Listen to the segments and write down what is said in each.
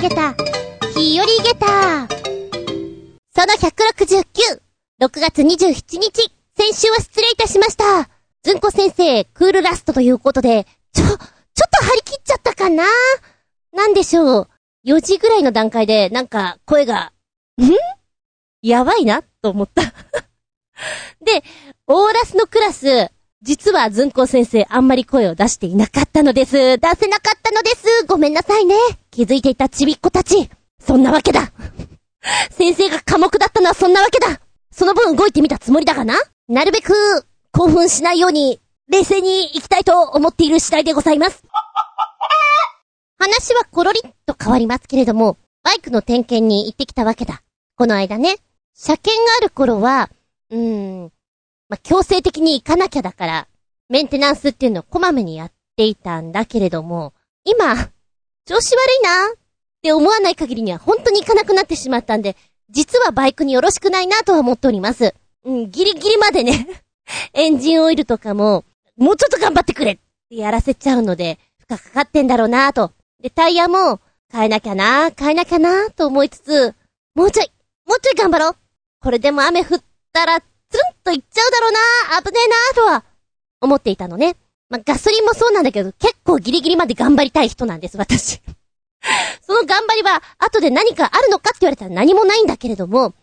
げた、日和ゲタその169、6月27日、先週は失礼いたしました。ずんこ先生、クールラストということで、ちょ、ちょっと張り切っちゃったかな？なんでしょう？4時ぐらいの段階で、なんか、声が、ん？やばいな、と思った。で、オーラスのクラス、実はずんこ先生あんまり声を出していなかったのです。出せなかったのです。ごめんなさいね。気づいていたちびっ子たち。そんなわけだ。先生が寡黙だったのはそんなわけだ。その分動いてみたつもりだがな。なるべく興奮しないように冷静に行きたいと思っている次第でございます。話はコロリッと変わりますけれども、バイクの点検に行ってきたわけだ。この間ね。車検がある頃は、うーん、まあ、強制的に行かなきゃだから、メンテナンスっていうのをこまめにやっていたんだけれども、今、調子悪いなって思わない限りには本当に行かなくなってしまったんで、実はバイクによろしくないなとは思っております。うん、ギリギリまでね、エンジンオイルとかも、もうちょっと頑張ってくれってやらせちゃうので、負荷かかってんだろうなと。で、タイヤも、変えなきゃな、変えなきゃな、と思いつつ、もうちょい、もうちょい頑張ろう。これでも雨降ったら、つるんといっちゃうだろうな、危ねえな、とは、思っていたのね。まあ、ガソリンもそうなんだけど、結構ギリギリまで頑張りたい人なんです、私。その頑張りは、後で何かあるのかって言われたら何もないんだけれども、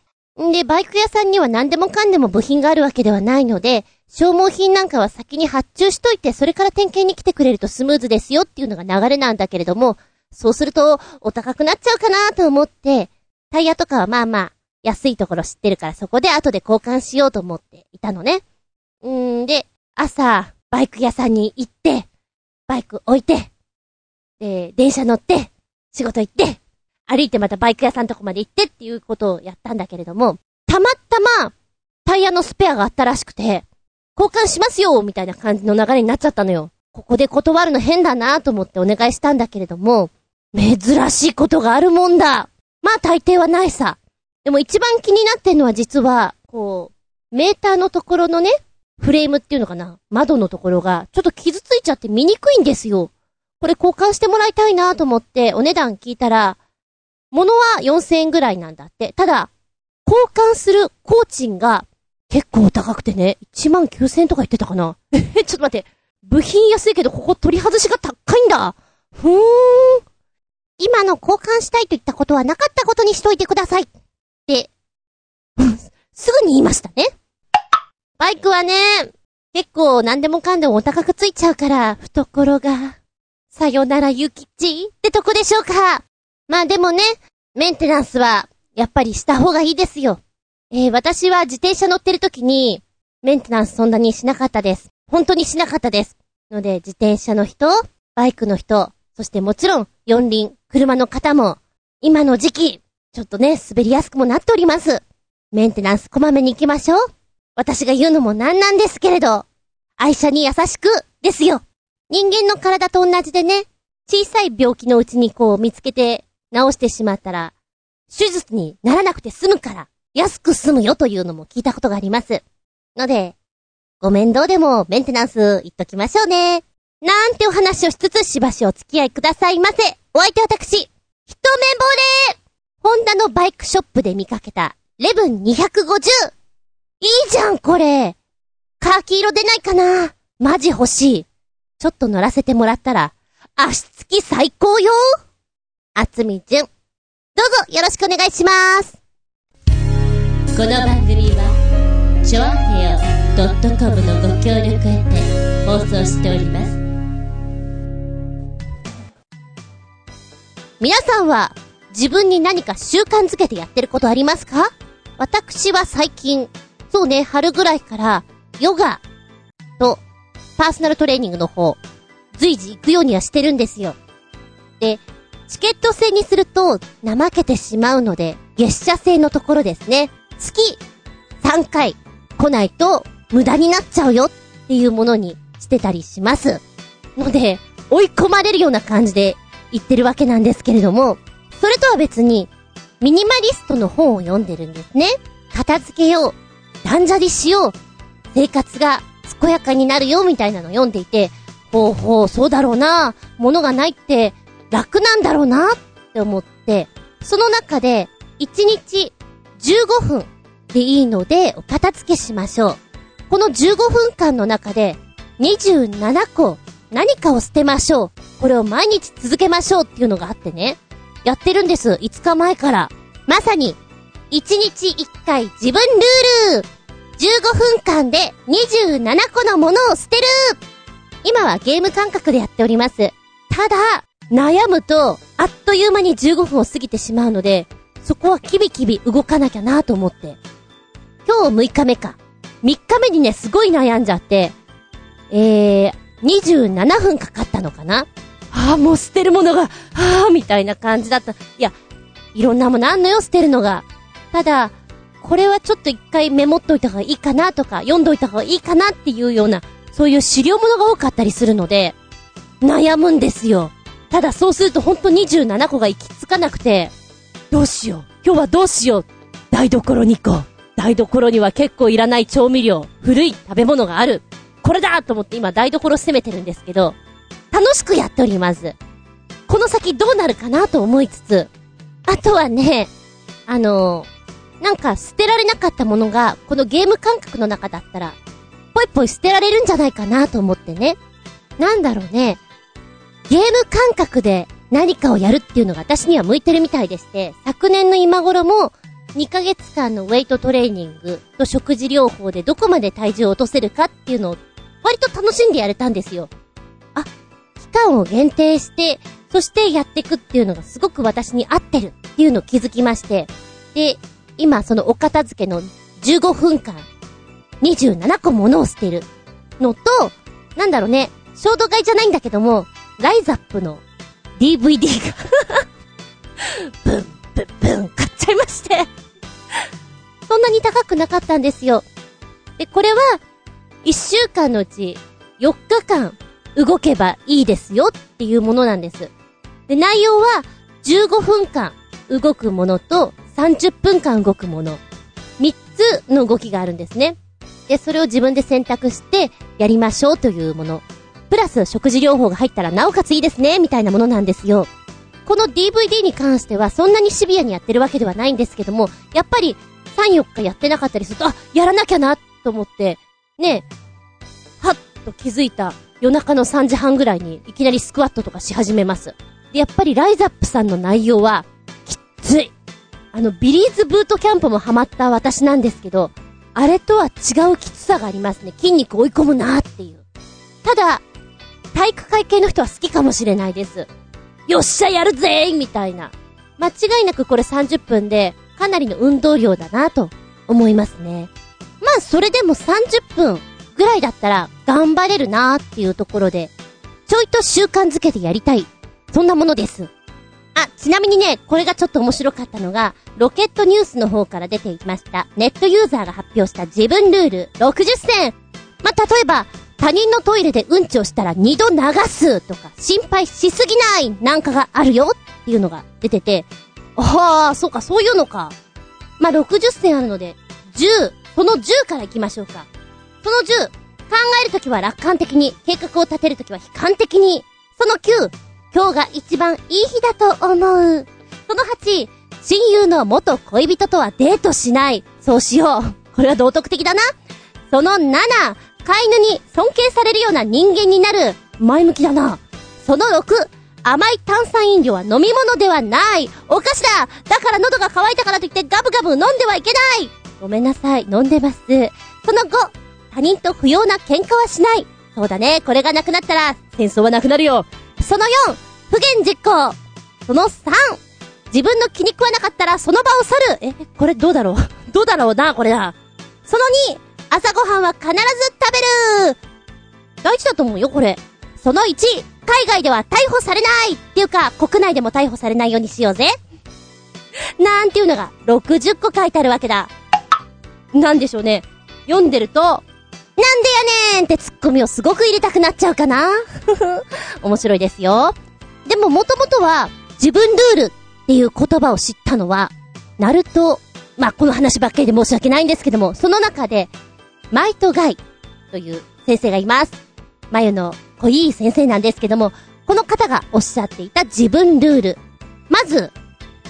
んで、バイク屋さんには何でもかんでも部品があるわけではないので、消耗品なんかは先に発注しといて、それから点検に来てくれるとスムーズですよっていうのが流れなんだけれども、そうすると、お高くなっちゃうかなと思って、タイヤとかはまあまあ、安いところ知ってるからそこで後で交換しようと思っていたのね。うんで、朝、バイク屋さんに行って、バイク置いて、で、電車乗って、仕事行って、歩いてまたバイク屋さんとこまで行ってっていうことをやったんだけれども、たまたま、タイヤのスペアがあったらしくて、交換しますよみたいな感じの流れになっちゃったのよ。ここで断るの変だなと思ってお願いしたんだけれども、珍しいことがあるもんだ。まあ大抵はないさ。でも一番気になってんのは実は、こう、メーターのところのね、フレームっていうのかな？窓のところが、ちょっと傷ついちゃって見にくいんですよ。これ交換してもらいたいなと思って、お値段聞いたら、物は4000円ぐらいなんだって。ただ、交換する工賃が結構高くてね、1万9000円とか言ってたかなえ、ちょっと待って。部品安いけど、ここ取り外しが高いんだ。ふーん。今の交換したいと言ったことはなかったことにしといてください。って、すぐに言いましたね。バイクはね、結構何でもかんでもお高くついちゃうから、懐が、さよならゆきちってとこでしょうか。まあでもね、メンテナンスは、やっぱりした方がいいですよ。えー、私は自転車乗ってる時に、メンテナンスそんなにしなかったです。本当にしなかったです。ので、自転車の人、バイクの人、そしてもちろん、四輪、車の方も、今の時期、ちょっとね、滑りやすくもなっております。メンテナンスこまめに行きましょう。私が言うのもなんなんですけれど、愛車に優しく、ですよ。人間の体と同じでね、小さい病気のうちにこう見つけて治してしまったら、手術にならなくて済むから、安く済むよというのも聞いたことがあります。ので、ご面倒でもメンテナンス言っときましょうね。なんてお話をしつつしばしお付き合いくださいませ。お相手私、一目惚れホンダのバイクショップで見かけた、レブン 250! いいじゃん、これカーキ色出ないかな？マジ欲しい。ちょっと乗らせてもらったら、足つき最高よあつみじゅん。どうぞよろしくお願いします。この番組は、ショアヘオ .com のご協力へて放送しております。皆さんは自分に何か習慣づけてやってることありますか？私は最近、そうね、春ぐらいから、ヨガとパーソナルトレーニングの方、随時行くようにはしてるんですよ。で、チケット制にすると怠けてしまうので、月謝制のところですね。月3回来ないと無駄になっちゃうよっていうものにしてたりします。ので、追い込まれるような感じで言ってるわけなんですけれども、それとは別に、ミニマリストの本を読んでるんですね。片付けよう。断捨離しよう。生活が健やかになるよ、みたいなのを読んでいて、ほうほう、そうだろうな。物がないって楽なんだろうな、って思って、その中で、1日15分でいいので、お片付けしましょう。この15分間の中で、27個何かを捨てましょう。これを毎日続けましょうっていうのがあってね。やってるんです。5日前から。まさに、1日1回自分ルール !15 分間で27個のものを捨てる今はゲーム感覚でやっております。ただ、悩むと、あっという間に15分を過ぎてしまうので、そこはキビキビ動かなきゃなと思って。今日6日目か。3日目にね、すごい悩んじゃって、えー、27分かかったのかなああ、もう捨てるものが、ああ、みたいな感じだった。いや、いろんなものあんのよ、捨てるのが。ただ、これはちょっと一回メモっといた方がいいかなとか、読んどいた方がいいかなっていうような、そういう資料物が多かったりするので、悩むんですよ。ただそうするとほんと27個が行き着かなくて、どうしよう。今日はどうしよう。台所に行こう。台所には結構いらない調味料、古い食べ物がある。これだと思って今台所攻めてるんですけど、楽しくやっております。この先どうなるかなと思いつつ、あとはね、あのなんか捨てられなかったものが、このゲーム感覚の中だったら、ぽいぽい捨てられるんじゃないかなと思ってね。なんだろうね。ゲーム感覚で何かをやるっていうのが私には向いてるみたいでして、昨年の今頃も、2ヶ月間のウェイトトレーニングと食事療法でどこまで体重を落とせるかっていうのを、割と楽しんでやれたんですよ。あ、期間を限定して、そしてやっていくっていうのがすごく私に合ってるっていうのを気づきまして、で、今そのお片付けの15分間、27個物を捨てるのと、なんだろうね、衝動買いじゃないんだけども、ライザップの DVD がブン、ブン、ブン、買っちゃいまして。そんなに高くなかったんですよ。で、これは、1週間のうち4日間動けばいいですよっていうものなんです。で、内容は15分間動くものと30分間動くもの。3つの動きがあるんですね。で、それを自分で選択してやりましょうというもの。プラス食事療法が入ったらなおかついいですね、みたいなものなんですよ。この DVD に関してはそんなにシビアにやってるわけではないんですけども、やっぱり3、4日やってなかったりすると、あ、やらなきゃな、と思って、ねはっと気づいた夜中の3時半ぐらいにいきなりスクワットとかし始めます。で、やっぱりライザップさんの内容は、きつい。あの、ビリーズブートキャンプもハマった私なんですけど、あれとは違うきつさがありますね。筋肉追い込むなっていう。ただ、体育会系の人は好きかもしれないです。よっしゃやるぜみたいな。間違いなくこれ30分で、かなりの運動量だなと思いますね。まあ、それでも30分ぐらいだったら頑張れるなーっていうところで、ちょいと習慣づけてやりたい。そんなものです。あ、ちなみにね、これがちょっと面白かったのが、ロケットニュースの方から出ていました、ネットユーザーが発表した自分ルール60選。まあ、例えば、他人のトイレでうんちをしたら二度流すとか、心配しすぎないなんかがあるよっていうのが出てて、ああ、そうか、そういうのか。まあ、60選あるので、10、その10から行きましょうか。その10、考えるときは楽観的に、計画を立てるときは悲観的に。その9、今日が一番いい日だと思う。その8、親友の元恋人とはデートしない。そうしよう。これは道徳的だな。その7、飼い犬に尊敬されるような人間になる。前向きだな。その6、甘い炭酸飲料は飲み物ではない。お菓子だだから喉が渇いたからといってガブガブ飲んではいけないごめんなさい、飲んでます。その5、他人と不要な喧嘩はしない。そうだね、これがなくなったら、戦争はなくなるよ。その4、不言実行。その3、自分の気に食わなかったらその場を去る。え、これどうだろう？どうだろうな、これだ。その2、朝ごはんは必ず食べる。大事だと思うよ、これ。その1、海外では逮捕されないっていうか、国内でも逮捕されないようにしようぜ。なんていうのが60個書いてあるわけだ。なんでしょうね。読んでると、なんでやねんってツッコミをすごく入れたくなっちゃうかな 面白いですよ。でももともとは、自分ルールっていう言葉を知ったのは、ナルト、まあ、この話ばっかりで申し訳ないんですけども、その中で、マイトガイという先生がいます。眉の濃い先生なんですけども、この方がおっしゃっていた自分ルール。まず、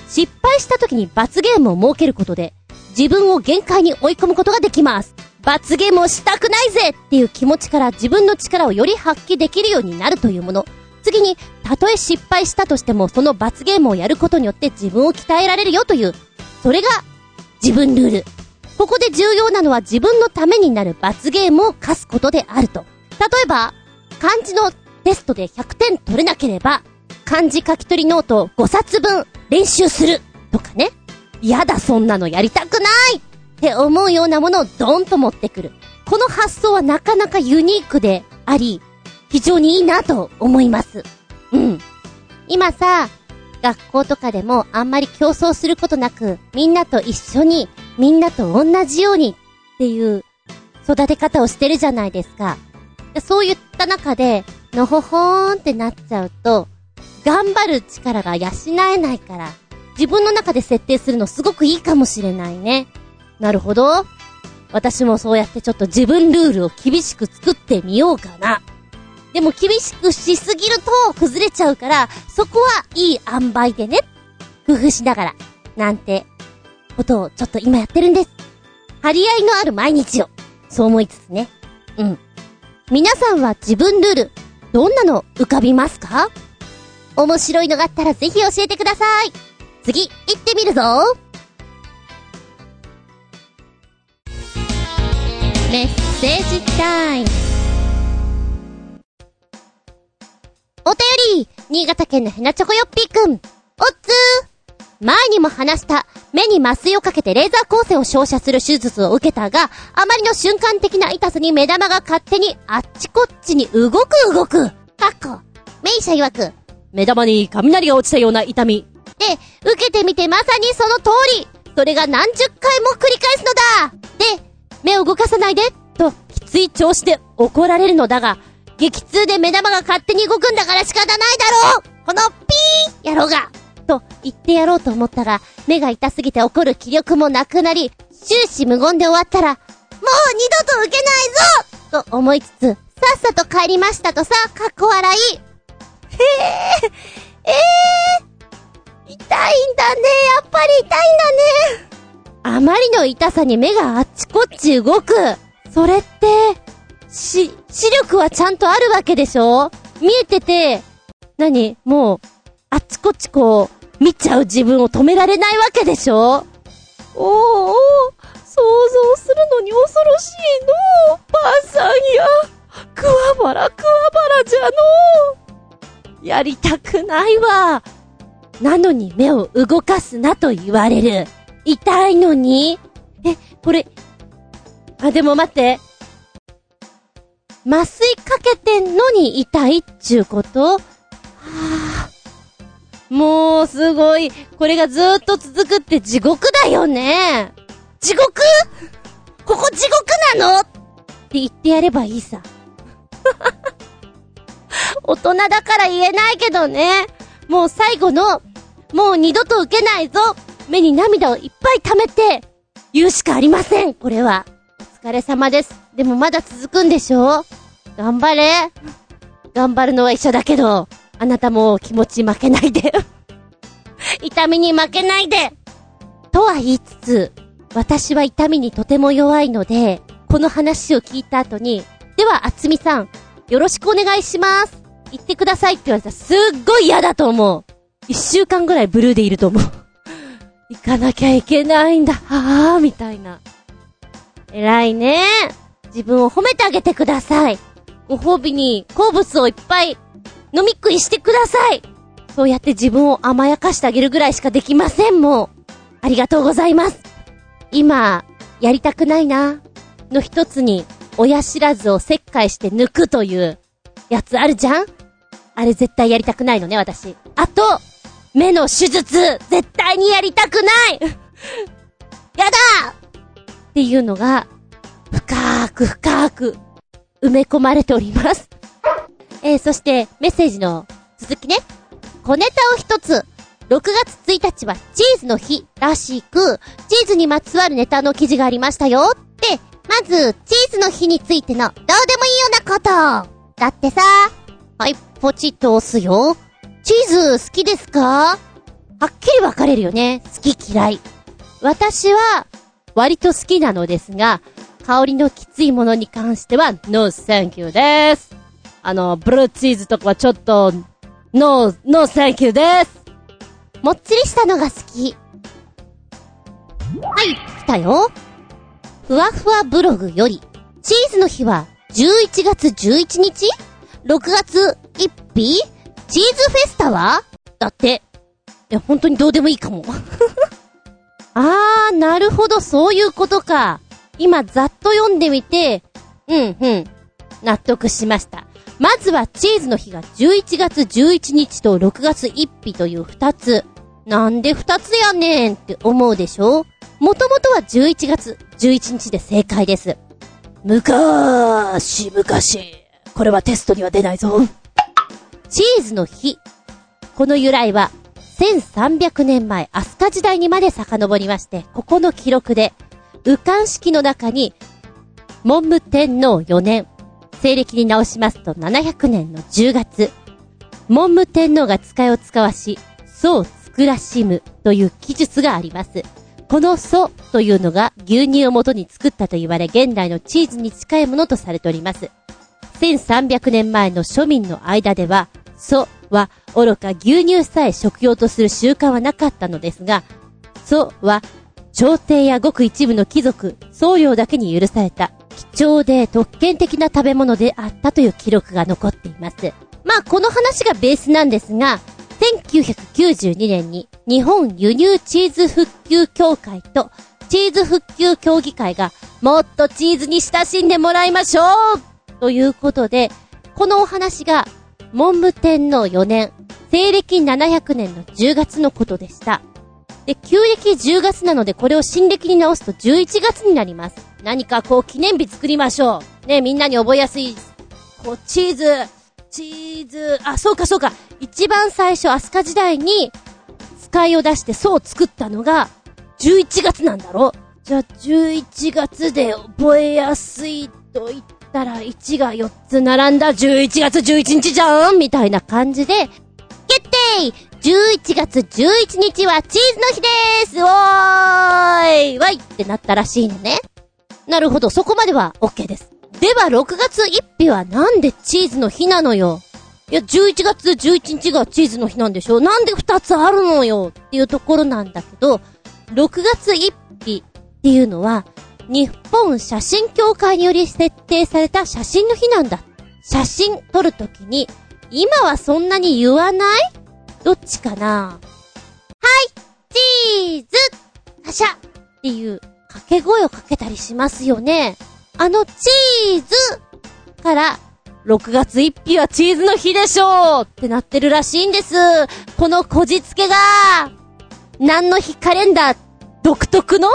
失敗した時に罰ゲームを設けることで、自分を限界に追い込むことができます。罰ゲームをしたくないぜっていう気持ちから自分の力をより発揮できるようになるというもの。次に、たとえ失敗したとしても、その罰ゲームをやることによって自分を鍛えられるよという、それが、自分ルール。ここで重要なのは自分のためになる罰ゲームを課すことであると。例えば、漢字のテストで100点取れなければ、漢字書き取りノートを5冊分練習するとかね。やだそんなのやりたくないって思うようなものをドンと持ってくる。この発想はなかなかユニークであり、非常にいいなと思います。うん。今さ、学校とかでもあんまり競争することなく、みんなと一緒に、みんなと同じようにっていう育て方をしてるじゃないですか。そういった中で、のほほーんってなっちゃうと、頑張る力が養えないから、自分の中で設定するのすごくいいかもしれないね。なるほど。私もそうやってちょっと自分ルールを厳しく作ってみようかな。でも厳しくしすぎると崩れちゃうから、そこはいい塩梅でね。工夫しながら。なんて、ことをちょっと今やってるんです。張り合いのある毎日を。そう思いつつね。うん。皆さんは自分ルール、どんなの浮かびますか？面白いのがあったらぜひ教えてください。次、行ってみるぞメッセージタイム。お便り新潟県のヘナチョコヨッピーくん。おっつー前にも話した、目に麻酔をかけてレーザー光線を照射する手術を受けたが、あまりの瞬間的な痛さに目玉が勝手にあっちこっちに動く動く。かっこ、メイシャ曰く、目玉に雷が落ちたような痛み。で、受けてみてまさにその通りそれが何十回も繰り返すのだで、目を動かさないでと、きつい調子で怒られるのだが、激痛で目玉が勝手に動くんだから仕方ないだろうこのピー野郎がと言ってやろうと思ったが、目が痛すぎて怒る気力もなくなり、終始無言で終わったら、もう二度と受けないぞと思いつつ、さっさと帰りましたとさ、かっこ笑い。へえ、ええー、痛いんだね。やっぱり痛いんだね。あまりの痛さに目があっちこっち動く。それって、し、視力はちゃんとあるわけでしょ？見えてて、何？もう、あっちこっちこう、見ちゃう自分を止められないわけでしょ？おーおー、想像するのに恐ろしいのばあさんや、くわばらくわばらじゃのやりたくないわ。なのに目を動かすなと言われる。痛いのに？え、これ、あ、でも待って。麻酔かけてんのに痛いっちゅうこと？はあ、もう、すごい。これがずーっと続くって地獄だよね。地獄？ここ地獄なの？って言ってやればいいさ。大人だから言えないけどね。もう最後の、もう二度と受けないぞ。目に涙をいっぱい溜めて、言うしかありません、これは。お疲れ様です。でもまだ続くんでしょ？頑張れ。頑張るのは一緒だけど、あなたも気持ち負けないで 痛みに負けないでとは言いつつ、私は痛みにとても弱いので、この話を聞いた後に、では、あつみさん、よろしくお願いします。言ってくださいって言われたらすっごい嫌だと思う。一週間ぐらいブルーでいると思う。行かなきゃいけないんだ。はぁ、みたいな。偉いね。自分を褒めてあげてください。ご褒美に好物をいっぱい飲み食いしてください。そうやって自分を甘やかしてあげるぐらいしかできません、もう。ありがとうございます。今、やりたくないな、の一つに、親知らずを切開して抜くという、やつあるじゃんあれ絶対やりたくないのね、私。あと、目の手術、絶対にやりたくない やだっていうのが、深ーく深ーく、埋め込まれております。えー、そして、メッセージの続きね。小ネタを一つ。6月1日はチーズの日らしく、チーズにまつわるネタの記事がありましたよ。で、まず、チーズの日についてのどうでもいいようなこと。だってさ、はい、ポチッと押すよ。チーズ好きですか？はっきり分かれるよね。好き嫌い。私は、割と好きなのですが、香りのきついものに関しては、ノーサンキューです。あの、ブルーチーズとかはちょっと、ノー、ノーサンキューです。もっちりしたのが好き。はい、来たよ。ふわふわブログより、チーズの日は11月11日 ?6 月1日？チーズフェスタは？だって。いや、本当にどうでもいいかも。あー、なるほど、そういうことか。今、ざっと読んでみて、うん、うん、納得しました。まずはチーズの日が11月11日と6月1日という2つ。なんで2つやねんって思うでしょ？もともとは11月11日で正解です。むかーし、昔。これはテストには出ないぞ。チーズの日。この由来は、1300年前、飛鳥時代にまで遡りまして、ここの記録で、右官式の中に、文武天皇4年、西暦に直しますと700年の10月、文武天皇が使いを使わし、祖を作らしむという記述があります。この祖というのが牛乳を元に作ったと言われ、現代のチーズに近いものとされております。1300年前の庶民の間では、祖は愚か牛乳さえ食用とする習慣はなかったのですが、祖は朝廷やごく一部の貴族、僧侶だけに許された貴重で特権的な食べ物であったという記録が残っています。まあこの話がベースなんですが、1992年に日本輸入チーズ復旧協会とチーズ復旧協議会がもっとチーズに親しんでもらいましょうということで、このお話が文武天皇4年、西暦700年の10月のことでした。で、旧暦10月なのでこれを新暦に直すと11月になります。何かこう記念日作りましょう。ね、みんなに覚えやすい、こう、チーズ、チーズ、あ、そうかそうか。一番最初、飛鳥時代に、使いを出して層を作ったのが、11月なんだろじゃあ、11月で覚えやすいと言ったら、1が4つ並んだ。11月11日じゃんみたいな感じで、決定 !11 月11日はチーズの日でーす。おーい！わい！ってなったらしいのね。なるほど、そこまでは OK です。では、6月1日はなんでチーズの日なのよ？いや、11月11日がチーズの日なんでしょなんで2つあるのよ？っていうところなんだけど、6月1日っていうのは、日本写真協会により設定された写真の日なんだ。写真撮るときに、今はそんなに言わない？どっちかな？はい、チーズはしゃっていう掛け声をかけたりしますよね。あのチーズから、6月1日はチーズの日でしょうってなってるらしいんです。このこじつけが、何の日？カレンダー独特の？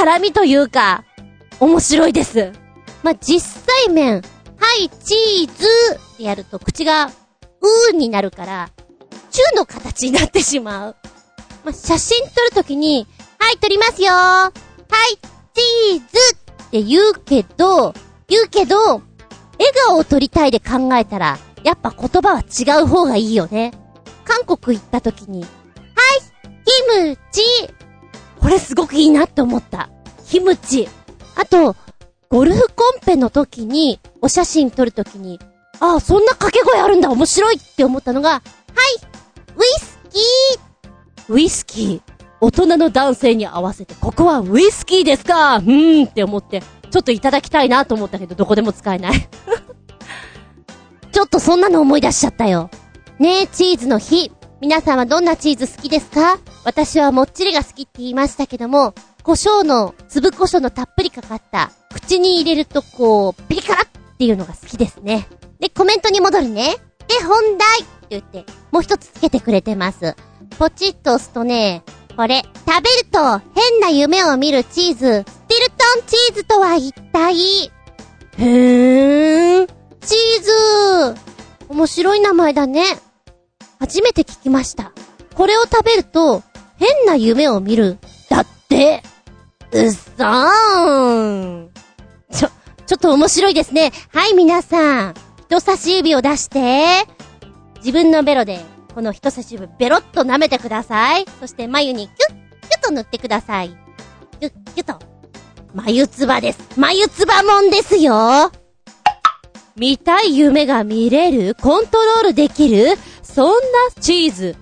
絡みというか、面白いです。まあ、実際面、はい、チーズってやると口が、うーになるから、チューの形になってしまう。まあ、写真撮るときに、はい、撮りますよはい、チーズって言うけど、言うけど、笑顔を撮りたいで考えたら、やっぱ言葉は違う方がいいよね。韓国行った時に、はい、キムチこれすごくいいなって思った。キムチ。あと、ゴルフコンペの時に、お写真撮る時に、ああ、そんな掛け声あるんだ、面白いって思ったのが、はい、ウイスキーウイスキー。大人の男性に合わせて、ここはウイスキーですか？うーんって思って、ちょっといただきたいなと思ったけど、どこでも使えない。ちょっとそんなの思い出しちゃったよ。ねえ、チーズの日。皆さんはどんなチーズ好きですか？私はもっちりが好きって言いましたけども、胡椒の、粒胡椒のたっぷりかかった、口に入れるとこう、ピリ辛っていうのが好きですね。で、コメントに戻るね。で、本題って言って、もう一つつけてくれてます。ポチッと押すとね、これ、食べると変な夢を見るチーズ、スティルトンチーズとは一体？へーん、チーズ面白い名前だね。初めて聞きました。これを食べると、変な夢を見る。だって。うっそーん。ちょ、ちょっと面白いですね。はい、皆さん。人差し指を出して。自分のベロで、この人差し指ベロッと舐めてください。そして眉にキュッ、キュッと塗ってください。キュッ、キュッと。眉つばです。眉つばもんですよ見たい夢が見れるコントロールできるそんなチーズ。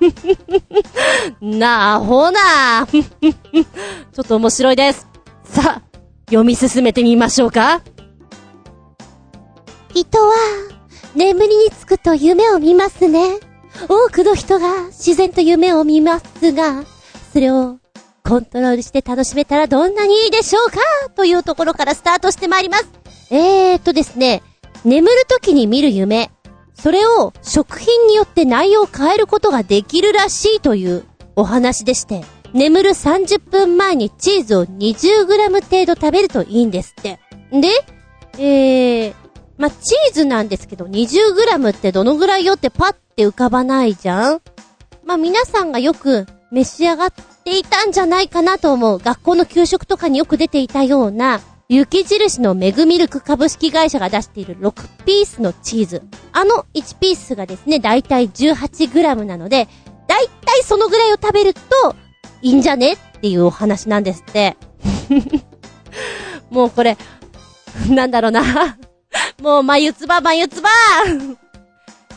なあ、ほな ちょっと面白いです。さあ、読み進めてみましょうか。人は、眠りにつくと夢を見ますね。多くの人が自然と夢を見ますが、それをコントロールして楽しめたらどんなにいいでしょうか？というところからスタートしてまいります。えーとですね、眠る時に見る夢。それを食品によって内容を変えることができるらしいというお話でして、眠る30分前にチーズを 20g 程度食べるといいんですって。で、えー、ま、チーズなんですけど 20g ってどのぐらいよってパッて浮かばないじゃんま、皆さんがよく召し上がっていたんじゃないかなと思う。学校の給食とかによく出ていたような、雪印のメグミルク株式会社が出している6ピースのチーズ。あの1ピースがですね、だいたい 18g なので、だいたいそのぐらいを食べると、いいんじゃねっていうお話なんですって。もうこれ、なんだろうな。もう、眉つば、眉つば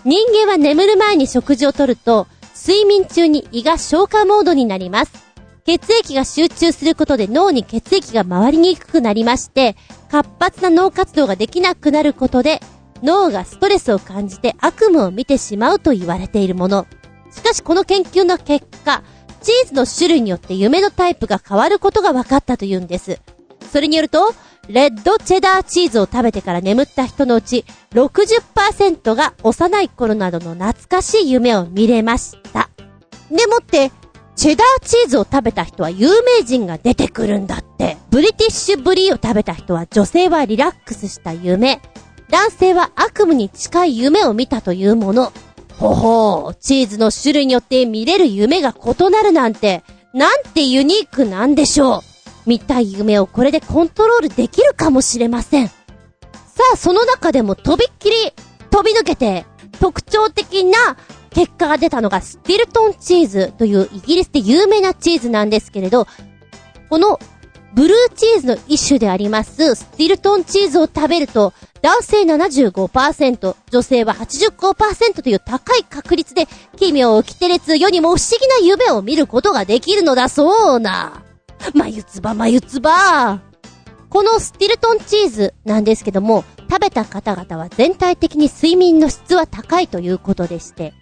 人間は眠る前に食事をとると、睡眠中に胃が消化モードになります。血液が集中することで脳に血液が回りにくくなりまして、活発な脳活動ができなくなることで、脳がストレスを感じて悪夢を見てしまうと言われているもの。しかしこの研究の結果、チーズの種類によって夢のタイプが変わることが分かったというんです。それによると、レッドチェダーチーズを食べてから眠った人のうち60%が幼い頃などの懐かしい夢を見れました。でもって、チェダーチーズを食べた人は有名人が出てくるんだって。ブリティッシュブリーを食べた人は女性はリラックスした夢。男性は悪夢に近い夢を見たというもの。ほほう、チーズの種類によって見れる夢が異なるなんて、なんてユニークなんでしょう。見たい夢をこれでコントロールできるかもしれません。さあ、その中でもとびっきり飛び抜けて特徴的な結果が出たのがスティルトンチーズというイギリスで有名なチーズなんですけれど、このブルーチーズの一種でありますスティルトンチーズを食べると男性75%、女性は85%という高い確率で奇妙をきて列世にも不思議な夢を見ることができるのだそうな。眉つば眉つばこのスティルトンチーズなんですけども、食べた方々は全体的に睡眠の質は高いということでして、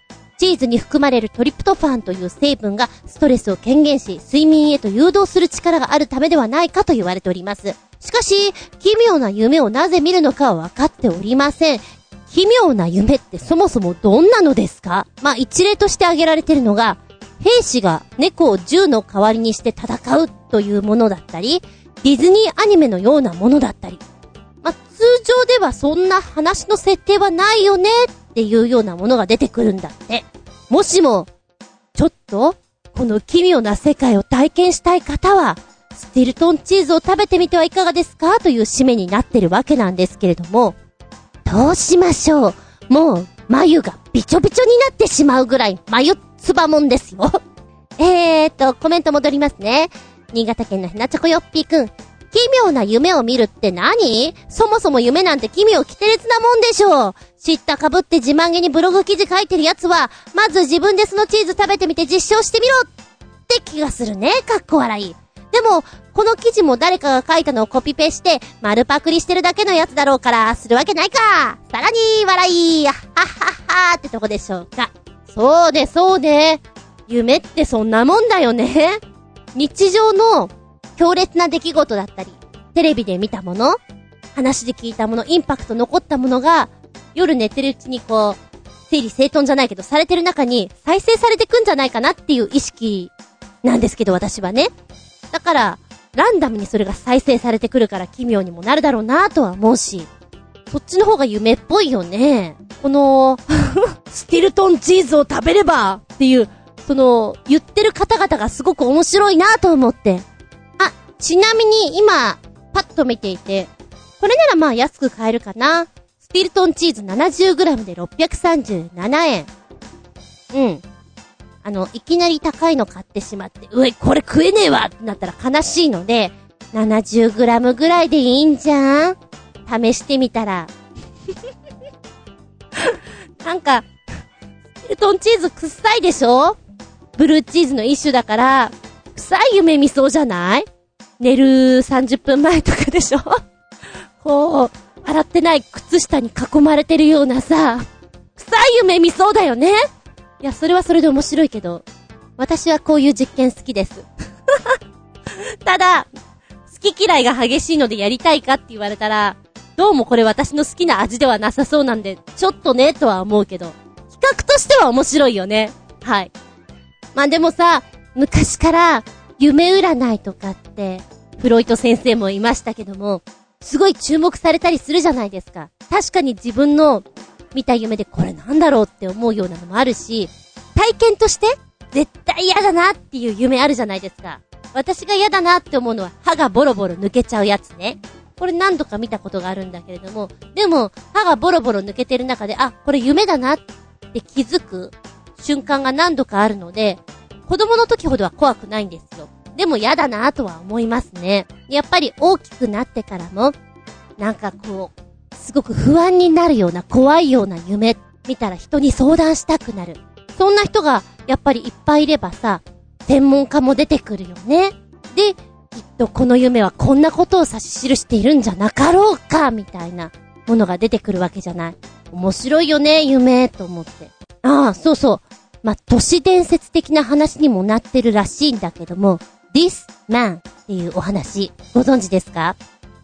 チーズに含まれるトリプトファンという成分がストレスを軽減し、睡眠へと誘導する力があるためではないかと言われております。しかし、奇妙な夢をなぜ見るのかは分かっておりません。奇妙な夢ってそもそもどんなのですか？まあ、一例として挙げられているのが、兵士が猫を銃の代わりにして戦うというものだったり、ディズニーアニメのようなものだったり。まあ、通常ではそんな話の設定はないよねっていうようなものが出てくるんだって。もしも、ちょっと、この奇妙な世界を体験したい方は、スティルトンチーズを食べてみてはいかがですかという締めになってるわけなんですけれども、どうしましょうもう、眉がびちょびちょになってしまうぐらい、眉つばもんですよ。えーと、コメント戻りますね。新潟県のひなちょこよっぴーくん。奇妙な夢を見るって何？そもそも夢なんて奇妙奇烈なもんでしょう。知ったかぶって自慢げにブログ記事書いてるやつは、まず自分でそのチーズ食べてみて実証してみろって気がするね。かっこ笑い。でも、この記事も誰かが書いたのをコピペして、丸パクリしてるだけのやつだろうから、するわけないか。さらに、笑い、はっはっはってとこでしょうか。そうで、そうで。夢ってそんなもんだよね。日常の強烈な出来事だったり、テレビで見たもの、話で聞いたもの、インパクト残ったものが、夜寝てるうちにこう、整理整頓じゃないけど、されてる中に再生されてくんじゃないかなっていう意識なんですけど、私はね。だから、ランダムにそれが再生されてくるから奇妙にもなるだろうなとは思うし、そっちの方が夢っぽいよね。この スティルトンチーズを食べればっていう、その、言ってる方々がすごく面白いなと思って。ちなみに今、パッと見ていて、これならまあ安く買えるかな。スティルトンチーズ 70g で637円。うん。あの、いきなり高いの買ってしまって、うえ、これ食えねえわってなったら悲しいので、70g ぐらいでいいんじゃん？試してみたら。なんか、スケルトンチーズ臭いでしょ？ブルーチーズの一種だから、臭い夢見そうじゃない？寝る30分前とかでしょ？こう、洗ってない靴下に囲まれてるようなさ、臭い夢見そうだよね？いや、それはそれで面白いけど、私はこういう実験好きです。ただ、好き嫌いが激しいのでやりたいかって言われたら、どうもこれ私の好きな味ではなさそうなんで、ちょっとね、とは思うけど、企画としては面白いよね。はい。まあでもさ、昔から、夢占いとかって、フロイト先生もいましたけども、すごい注目されたりするじゃないですか。確かに自分の見た夢でこれなんだろうって思うようなのもあるし、体験として絶対嫌だなっていう夢あるじゃないですか。私が嫌だなって思うのは歯がボロボロ抜けちゃうやつね。これ何度か見たことがあるんだけれども、でも歯がボロボロ抜けてる中で、あ、これ夢だなって気づく瞬間が何度かあるので、子供の時ほどは怖くないんですよ。でも嫌だなとは思いますね。やっぱり大きくなってからも、なんかこう、すごく不安になるような怖いような夢見たら人に相談したくなる。そんな人がやっぱりいっぱいいればさ、専門家も出てくるよね。で、きっとこの夢はこんなことを指し記しているんじゃなかろうか、みたいなものが出てくるわけじゃない。面白いよね、夢、と思って。ああ、そうそう。まあ、都市伝説的な話にもなってるらしいんだけども、This Man っていうお話、ご存知ですか？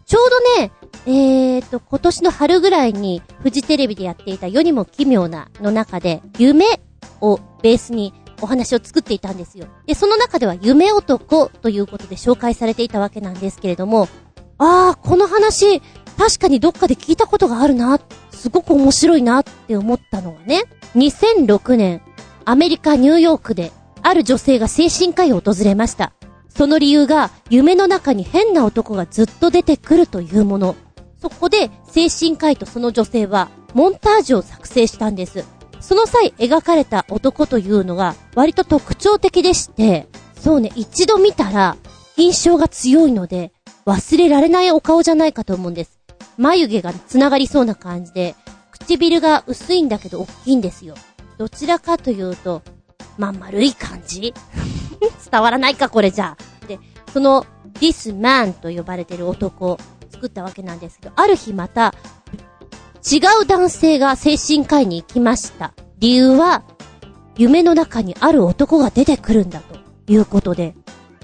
ちょうどね、えーと、今年の春ぐらいに、フジテレビでやっていた世にも奇妙なの中で、夢をベースにお話を作っていたんですよ。で、その中では夢男ということで紹介されていたわけなんですけれども、あー、この話、確かにどっかで聞いたことがあるな、すごく面白いなって思ったのがね、2006年、アメリカ・ニューヨークで、ある女性が精神科医を訪れました。その理由が、夢の中に変な男がずっと出てくるというもの。そこで、精神科医とその女性は、モンタージュを作成したんです。その際描かれた男というのが、割と特徴的でして、そうね、一度見たら、印象が強いので、忘れられないお顔じゃないかと思うんです。眉毛が繋がりそうな感じで、唇が薄いんだけど大きいんですよ。どちらかというと、まん丸い感じ？伝わらないか、これじゃあ。その、this man と呼ばれてる男を作ったわけなんですけど、ある日また、違う男性が精神科医に行きました。理由は、夢の中にある男が出てくるんだということで、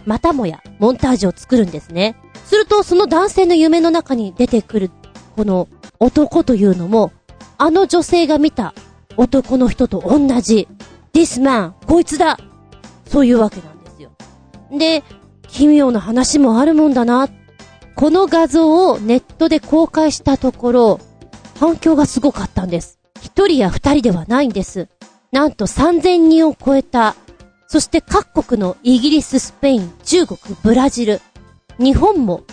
またもや、モンタージュを作るんですね。すると、その男性の夢の中に出てくる、この男というのも、あの女性が見た男の人と同じ、this man、こいつだそういうわけなんですよ。で、奇妙な話もあるもんだな。この画像をネットで公開したところ、反響がすごかったんです。一人や二人ではないんです。なんと3000人を超えた、そして各国のイギリス、スペイン、中国、ブラジル、日本も、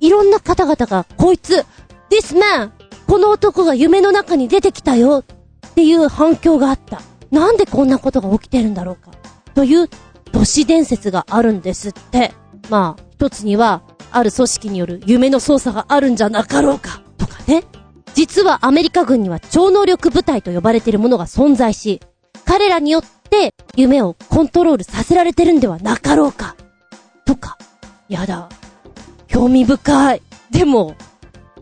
いろんな方々が、こいつ、this man! この男が夢の中に出てきたよっていう反響があった。なんでこんなことが起きてるんだろうかという都市伝説があるんですって。まあ、一つには、ある組織による夢の操作があるんじゃなかろうかとかね。実はアメリカ軍には超能力部隊と呼ばれているものが存在し、彼らによって夢をコントロールさせられてるんではなかろうかとか。やだ。興味深い。でも、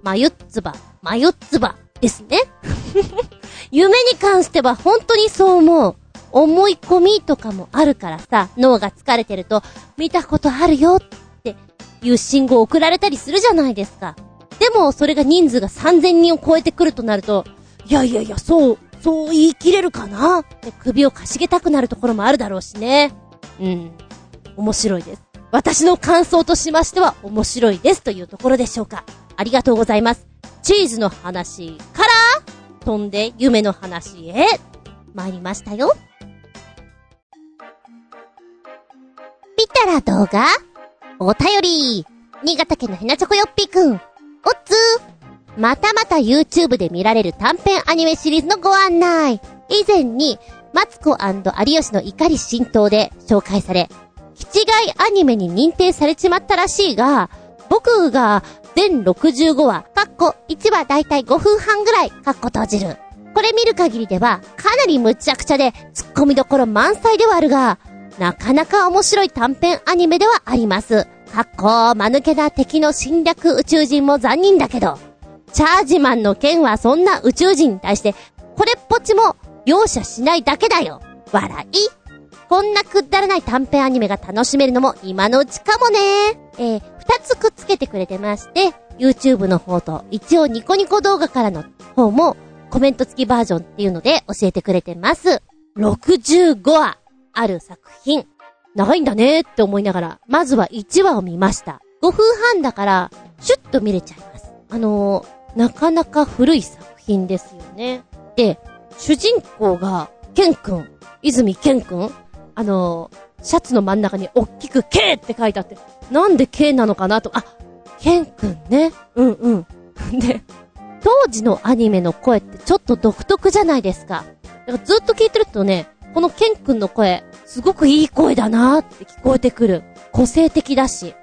まゆっつば、まゆっつばですね。夢に関しては本当にそう思う。思い込みとかもあるからさ、脳が疲れてると、見たことあるよっていう信号を送られたりするじゃないですか。でも、それが人数が3000人を超えてくるとなると、いやいやいや、そう、そう言い切れるかな？って首をかしげたくなるところもあるだろうしね。うん。面白いです。私の感想としましては面白いですというところでしょうか。ありがとうございます。チーズの話から、飛んで夢の話へ、参りましたよ。たら動画お便り新潟県のひなちょこよっぴーくん。おっつーまたまた YouTube で見られる短編アニメシリーズのご案内。以前に、マツコ有吉の怒り浸透で紹介され、気違いアニメに認定されちまったらしいが、僕が全65話、かっこ1話だいたい5分半ぐらい、かっこ閉じる。これ見る限りでは、かなりむちゃくちゃで、突っ込みどころ満載ではあるが、なかなか面白い短編アニメではあります。かっこ、間抜けな敵の侵略宇宙人も残忍だけど、チャージマンの剣はそんな宇宙人に対して、これっぽっちも容赦しないだけだよ。笑いこんなくだらない短編アニメが楽しめるのも今のうちかもね。えー、二つくっつけてくれてまして、YouTube の方と、一応ニコニコ動画からの方も、コメント付きバージョンっていうので教えてくれてます。65話ある作品。長いんだねって思いながら、まずは1話を見ました。5分半だから、シュッと見れちゃいます。あのー、なかなか古い作品ですよね。で、主人公が、ケン君、泉ケン君あのー、シャツの真ん中に大きく K って書いてあって、なんで K なのかなと、あ、ケン君ね。うんうん。で、当時のアニメの声ってちょっと独特じゃないですか。だからずっと聞いてるとね、このケン君の声、すごくいい声だなーって聞こえてくる。個性的だし。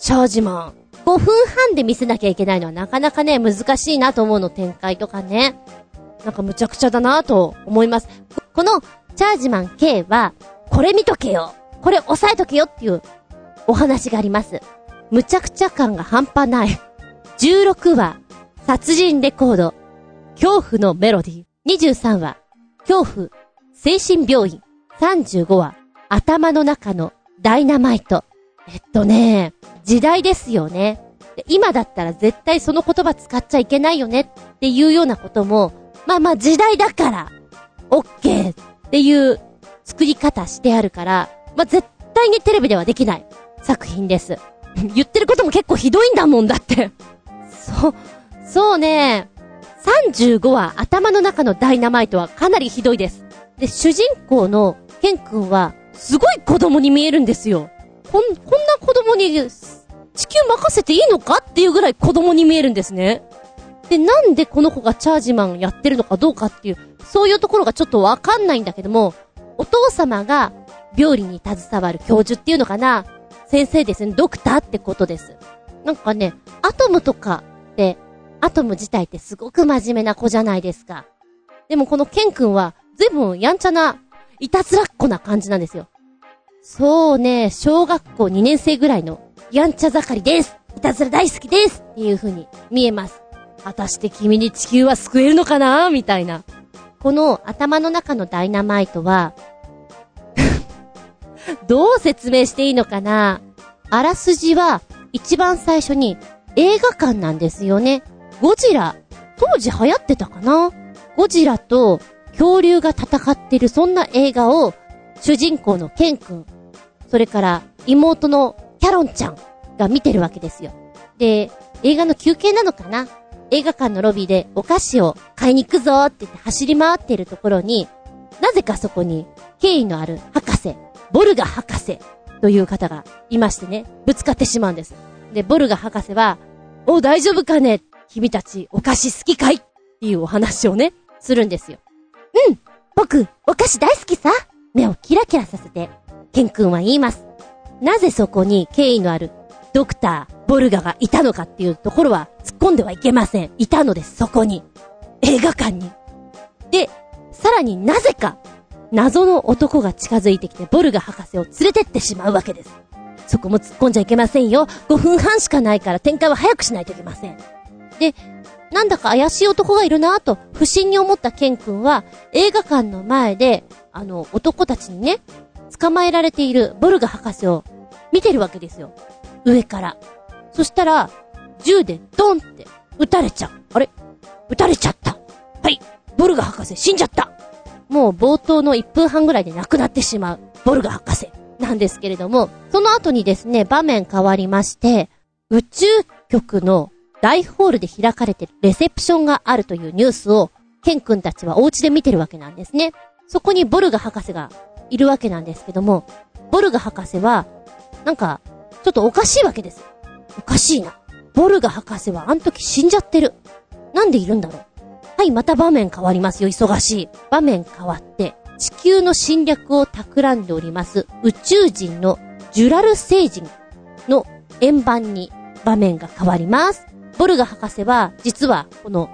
チャージマン。5分半で見せなきゃいけないのはなかなかね、難しいなと思うの展開とかね。なんかむちゃくちゃだなと思います。このチャージマン K は、これ見とけよこれ押さえとけよっていうお話があります。むちゃくちゃ感が半端ない。16話、殺人レコード、恐怖のメロディー。23話、恐怖、精神病院。35話、頭の中のダイナマイト。えっとね、時代ですよね。今だったら絶対その言葉使っちゃいけないよねっていうようなことも、まあまあ時代だから、オッケーっていう作り方してあるから、まあ絶対にテレビではできない作品です。言ってることも結構ひどいんだもんだって そ、そうね。35話頭の中のダイナマイトはかなりひどいです。で、主人公のケン君は、すごい子供に見えるんですよ。こん、こんな子供に、地球任せていいのかっていうぐらい子供に見えるんですね。で、なんでこの子がチャージマンやってるのかどうかっていう、そういうところがちょっとわかんないんだけども、お父様が病理に携わる教授っていうのかな先生ですね、ドクターってことです。なんかね、アトムとかって、アトム自体ってすごく真面目な子じゃないですか。でもこのケン君は、ずいぶんやんちゃないたずらっこな感じなんですよ。そうね、小学校2年生ぐらいの、やんちゃ盛りですいたずら大好きですっていう風に見えます。果たして君に地球は救えるのかな？みたいな。この頭の中のダイナマイトは どう説明していいのかな？あらすじは、一番最初に映画館なんですよね。ゴジラ、当時流行ってたかな？ゴジラと恐竜が戦ってるそんな映画を、主人公のケン君、それから妹のキャロンちゃんが見てるわけですよ。で、映画の休憩なのかな？映画館のロビーでお菓子を買いに行くぞって言って走り回ってるところに、なぜかそこに敬意のある博士、ボルガ博士という方がいましてね、ぶつかってしまうんです。で、ボルガ博士は、お、大丈夫かね？君たちお菓子好きかい？っていうお話をね、するんですよ。うん僕、お菓子大好きさ目をキラキラさせて、ケン君は言います。なぜそこに敬意のあるドクター、ボルガがいたのかっていうところは突っ込んではいけません。いたのです、そこに。映画館に。で、さらになぜか、謎の男が近づいてきてボルガ博士を連れてってしまうわけです。そこも突っ込んじゃいけませんよ。5分半しかないから展開は早くしないといけません。で、なんだか怪しい男がいるなぁと不審に思ったケン君は映画館の前で、あの、男たちにね、捕まえられているボルガ博士を見てるわけですよ。上から。そしたら、銃でドンって撃たれちゃう。あれ？撃たれちゃった。はい。ボルガ博士死んじゃった。もう冒頭の1分半ぐらいで亡くなってしまう。ボルガ博士。なんですけれども、その後にですね、場面変わりまして、宇宙局の大ホールで開かれてるレセプションがあるというニュースを、ケン君たちはお家で見てるわけなんですね。そこにボルガ博士がいるわけなんですけども、ボルガ博士は、なんか、ちょっとおかしいわけです。おかしいな。ボルガ博士はあの時死んじゃってる。なんでいるんだろう。はい、また場面変わりますよ、忙しい。場面変わって、地球の侵略を企んでおります宇宙人のジュラル星人の円盤に場面が変わります。ボルガ博士は、実は、この、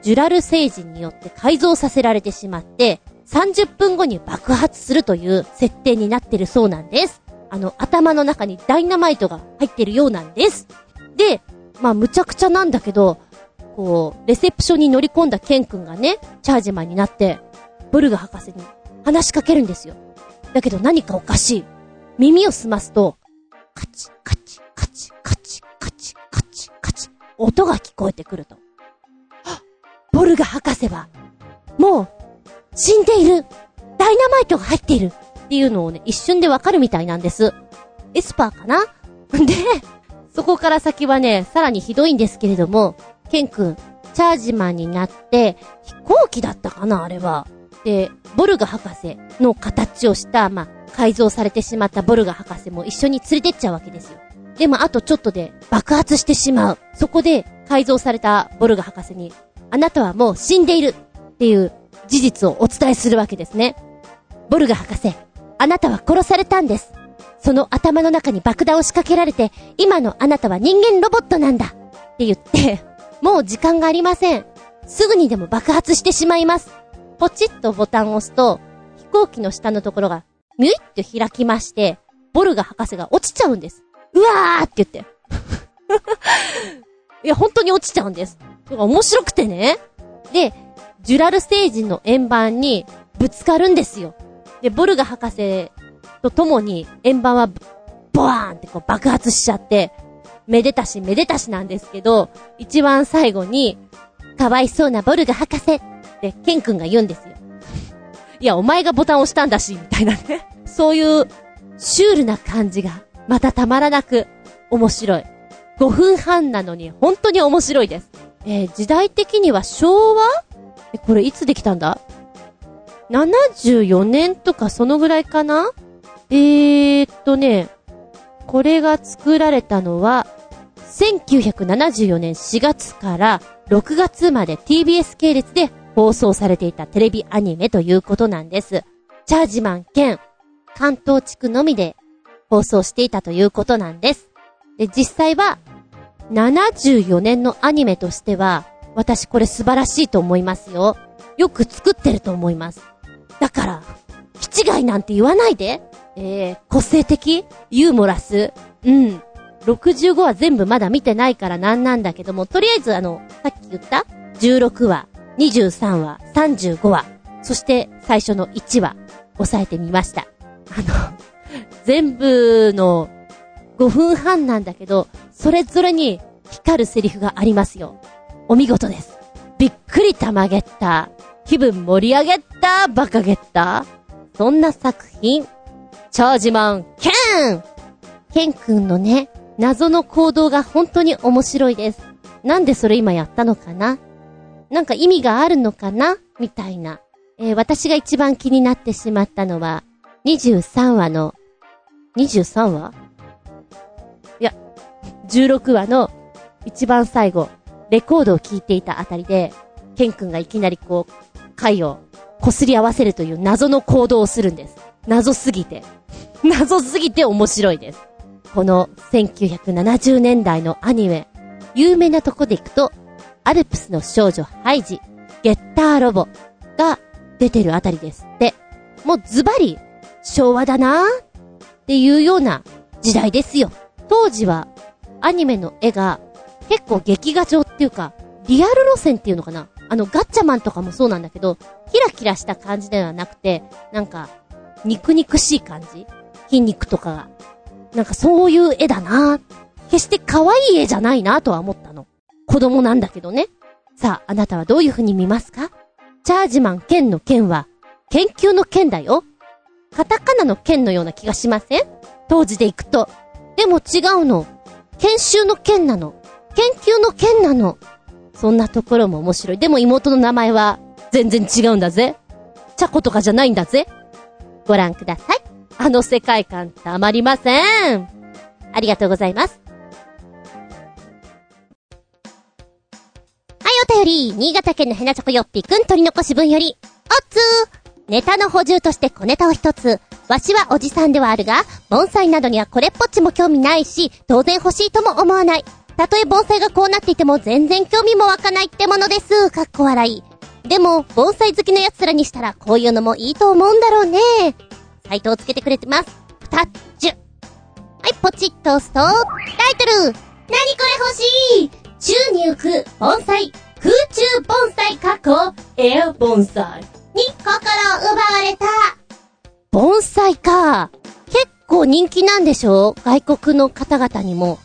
ジュラル星人によって改造させられてしまって、30分後に爆発するという設定になってるそうなんです。あの、頭の中にダイナマイトが入ってるようなんです。で、まあ、むちゃくちゃなんだけど、こう、レセプションに乗り込んだケン君がね、チャージマンになって、ボルガ博士に話しかけるんですよ。だけど何かおかしい。耳を澄ますと、カチカチカチカチ、音が聞こえてくると。あボルガ博士は、もう、死んでいるダイナマイトが入っているっていうのをね、一瞬でわかるみたいなんです。エスパーかな？で、そこから先はね、さらにひどいんですけれども、ケン君、チャージマンになって、飛行機だったかなあれは。で、ボルガ博士の形をした、まあ、改造されてしまったボルガ博士も一緒に連れてっちゃうわけですよ。でもあとちょっとで爆発してしまう。そこで改造されたボルガ博士に、あなたはもう死んでいるっていう事実をお伝えするわけですね。ボルガ博士、あなたは殺されたんです。その頭の中に爆弾を仕掛けられて、今のあなたは人間ロボットなんだって言って、もう時間がありません。すぐにでも爆発してしまいます。ポチッとボタンを押すと、飛行機の下のところが、ミュイッと開きまして、ボルガ博士が落ちちゃうんです。うわーって言って。いや、本当に落ちちゃうんです。それが面白くてね。で、ジュラル星人の円盤にぶつかるんですよ。で、ボルガ博士と共に円盤はボワーンってこう爆発しちゃって、めでたしめでたしなんですけど、一番最後に、かわいそうなボルガ博士ってケン君が言うんですよ。いや、お前がボタン押したんだし、みたいなね。そういう、シュールな感じが、またたまらなく、面白い。5分半なのに、本当に面白いです。えー時代的には昭和？え、これいつできたんだ ?74 年とかそのぐらいかな？えーっとね、これが作られたのは、1974年4月から6月まで TBS 系列で放送されていたテレビアニメということなんです。チャージマン兼関東地区のみで放送していたということなんです。で、実際は74年のアニメとしては、私これ素晴らしいと思いますよ。よく作ってると思います。だから、気違いなんて言わないで。えー、個性的ユーモラスうん。65話全部まだ見てないからなんなんだけども、とりあえずあの、さっき言った ?16 話、23話、35話、そして最初の1話、押さえてみました。あの、全部の5分半なんだけど、それぞれに光るセリフがありますよ。お見事です。びっくりたまげった。気分盛り上げった。バカげった。そんな作品。チャージマン、ケンケン君のね、謎の行動が本当に面白いです。なんでそれ今やったのかな？なんか意味があるのかな？みたいな。えー私が一番気になってしまったのは、23話の、23話？いや、16話の一番最後、レコードを聴いていたあたりで、ケン君がいきなりこう、回を擦り合わせるという謎の行動をするんです。謎すぎて。謎すぎて面白いです。この1970年代のアニメ、有名なとこで行くと、アルプスの少女ハイジ、ゲッターロボが出てるあたりですって。もうズバリ、昭和だなーっっていうような時代ですよ。当時は、アニメの絵が結構劇画調っていうか、リアル路線っていうのかなあの、ガッチャマンとかもそうなんだけど、キラキラした感じではなくて、なんか、肉肉しい感じ筋肉とかが。なんかそういう絵だな決して可愛い絵じゃないなとは思ったの。子供なんだけどね。さあ、あなたはどういう風に見ますか？チャージマン剣の剣は、研究の剣だよ。カタカナの剣のような気がしません？当時で行くと。でも違うの。研修の剣なの。研究の剣なの。そんなところも面白い。でも妹の名前は全然違うんだぜ。チャコとかじゃないんだぜ。ご覧ください。あの世界観たまりません。ありがとうございます。はい、お便り。新潟県のヘナチョコヨッピーくん取り残し分より。おっつーネタの補充として小ネタを一つ。わしはおじさんではあるが、盆栽などにはこれっぽっちも興味ないし、当然欲しいとも思わない。たとえ盆栽がこうなっていても全然興味も湧かないってものです。かっこ笑い。でも、盆栽好きの奴らにしたらこういうのもいいと思うんだろうね。サイトをつけてくれてます。ふたっちゅ。はい、ポチッと押すと、タイトル何これ欲しい宙に浮く盆栽、空中盆栽過去、エア盆栽に心を奪われた。盆栽か。結構人気なんでしょ？外国の方々にも。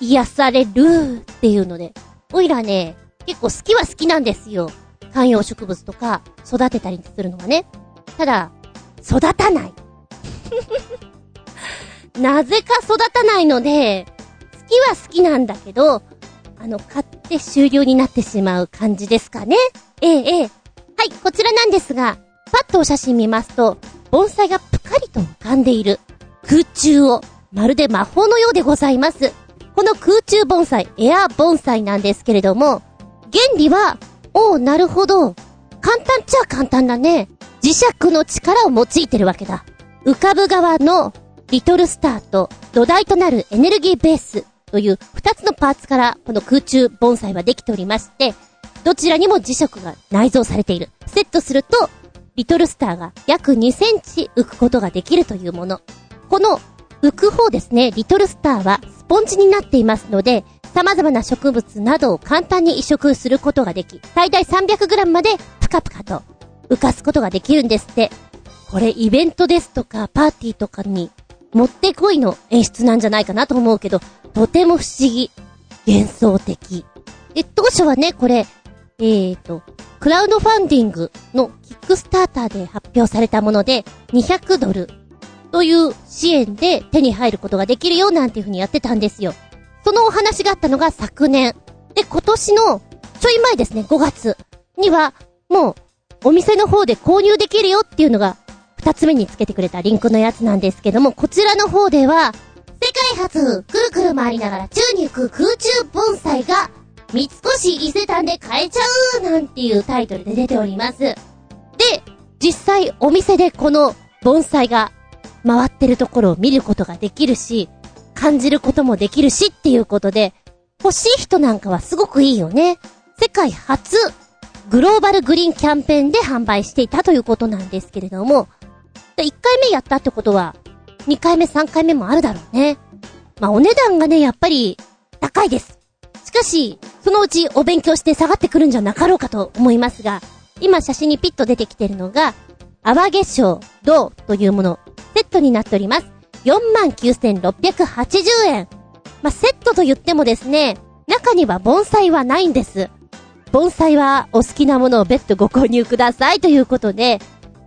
癒されるっていうので。おいらね、結構好きは好きなんですよ。観葉植物とか育てたりするのはね。ただ、育たない。なぜか育たないので、好きは好きなんだけど、あの、買って終了になってしまう感じですかね。ええ、ええ。はい、こちらなんですが、パッとお写真見ますと、盆栽がぷかりと浮かんでいる空中を、まるで魔法のようでございます。この空中盆栽、エア盆栽なんですけれども、原理は、おう、なるほど。簡単っちゃ簡単だね。磁石の力を用いてるわけだ。浮かぶ側のリトルスターと土台となるエネルギーベースという二つのパーツからこの空中盆栽はできておりまして、どちらにも磁石が内蔵されている。セットすると、リトルスターが約2センチ浮くことができるというもの。この浮く方ですね、リトルスターはスポンジになっていますので、様々な植物などを簡単に移植することができ、最大 300g までプカプカと浮かすことができるんですって。これイベントですとかパーティーとかにもってこいの演出なんじゃないかなと思うけど、とても不思議。幻想的。で、当初はね、これ、えーと、クラウドファンディングのキックスターターで発表されたもので、200ドルという支援で手に入ることができるよなんていう風にやってたんですよ。そのお話があったのが昨年。で、今年のちょい前ですね、5月には、もう、お店の方で購入できるよっていうのが、二つ目につけてくれたリンクのやつなんですけども、こちらの方では、世界初、くるくる回りながら宙に浮く空中盆栽が、三越伊勢丹で買えちゃうなんていうタイトルで出ております。で、実際お店でこの盆栽が回ってるところを見ることができるし、感じることもできるしっていうことで、欲しい人なんかはすごくいいよね。世界初、グローバルグリーンキャンペーンで販売していたということなんですけれども、で1回目やったってことは、2回目3回目もあるだろうね。まあお値段がね、やっぱり高いです。しかし、そのうちお勉強して下がってくるんじゃなかろうかと思いますが、今写真にピッと出てきてるのが、泡化粧、銅というもの、セットになっております。49,680円。まあ、セットと言ってもですね、中には盆栽はないんです。盆栽はお好きなものを別途ご購入くださいということで、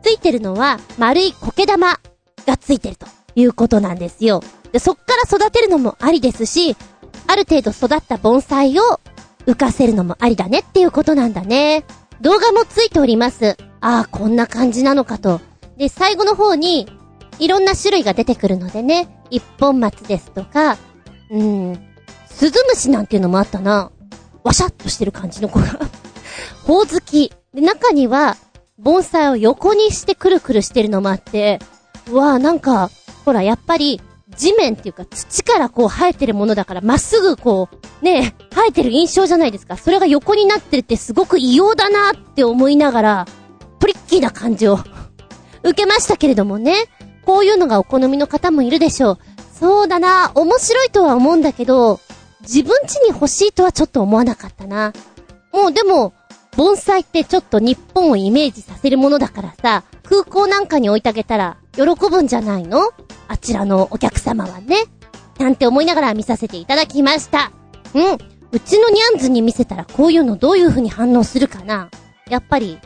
ついてるのは丸い苔玉がついてるということなんですよ。で、そっから育てるのもありですし、ある程度育った盆栽を浮かせるのもありだねっていうことなんだね。動画もついております。ああ、こんな感じなのかと。で、最後の方に、いろんな種類が出てくるのでね、一本松ですとか、うーん、スズムシなんていうのもあったな。わしゃっとしてる感じの子が。ほおずき。で、中には、盆栽を横にしてくるくるしてるのもあって、うわあなんか、ほら、やっぱり、地面っていうか土からこう生えてるものだから、まっすぐこう、ねえ、生えてる印象じゃないですか。それが横になってるってすごく異様だなって思いながら、トリッキーな感じを 受けましたけれどもね。こういうのがお好みの方もいるでしょう。そうだな、面白いとは思うんだけど、自分家に欲しいとはちょっと思わなかったな。もうでも、盆栽ってちょっと日本をイメージさせるものだからさ、空港なんかに置いてあげたら喜ぶんじゃないの？あちらのお客様はね。なんて思いながら見させていただきました。うん。うちのニャンズに見せたらこういうのどういう風に反応するかなやっぱり、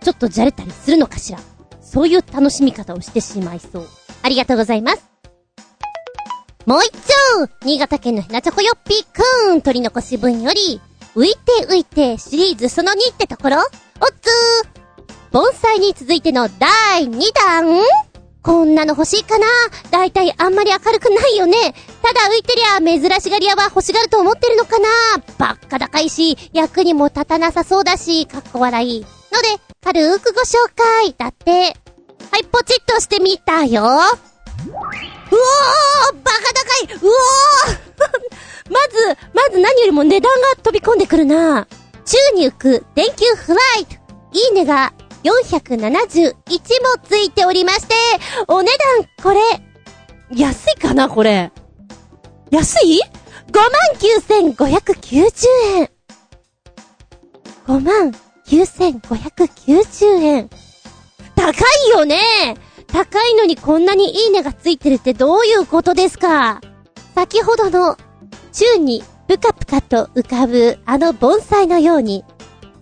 ちょっとじゃれたりするのかしらそういう楽しみ方をしてしまいそう。ありがとうございます。もう一丁新潟県のひなちょこよっぴーくん取り残し分より、浮いて浮いてシリーズその2ってところ？おっつー盆栽に続いての第2弾こんなの欲しいかな？だいたいあんまり明るくないよねただ浮いてりゃ珍しがり屋は欲しがると思ってるのかな？ばっか高いし、役にも立たなさそうだし、かっこ笑い。ので、軽くご紹介だって。はい、ポチッとしてみたよ。うおーバカ高いうおー まず、まず何よりも値段が飛び込んでくるな。宙に浮く電球フライト。いいねが471もついておりまして、お値段、これ、安いかなこれ？安い ?59,590 円。59,590円。高いよね高いのにこんなにいいねがついてるってどういうことですか？先ほどの宙にぷかぷかと浮かぶあの盆栽のように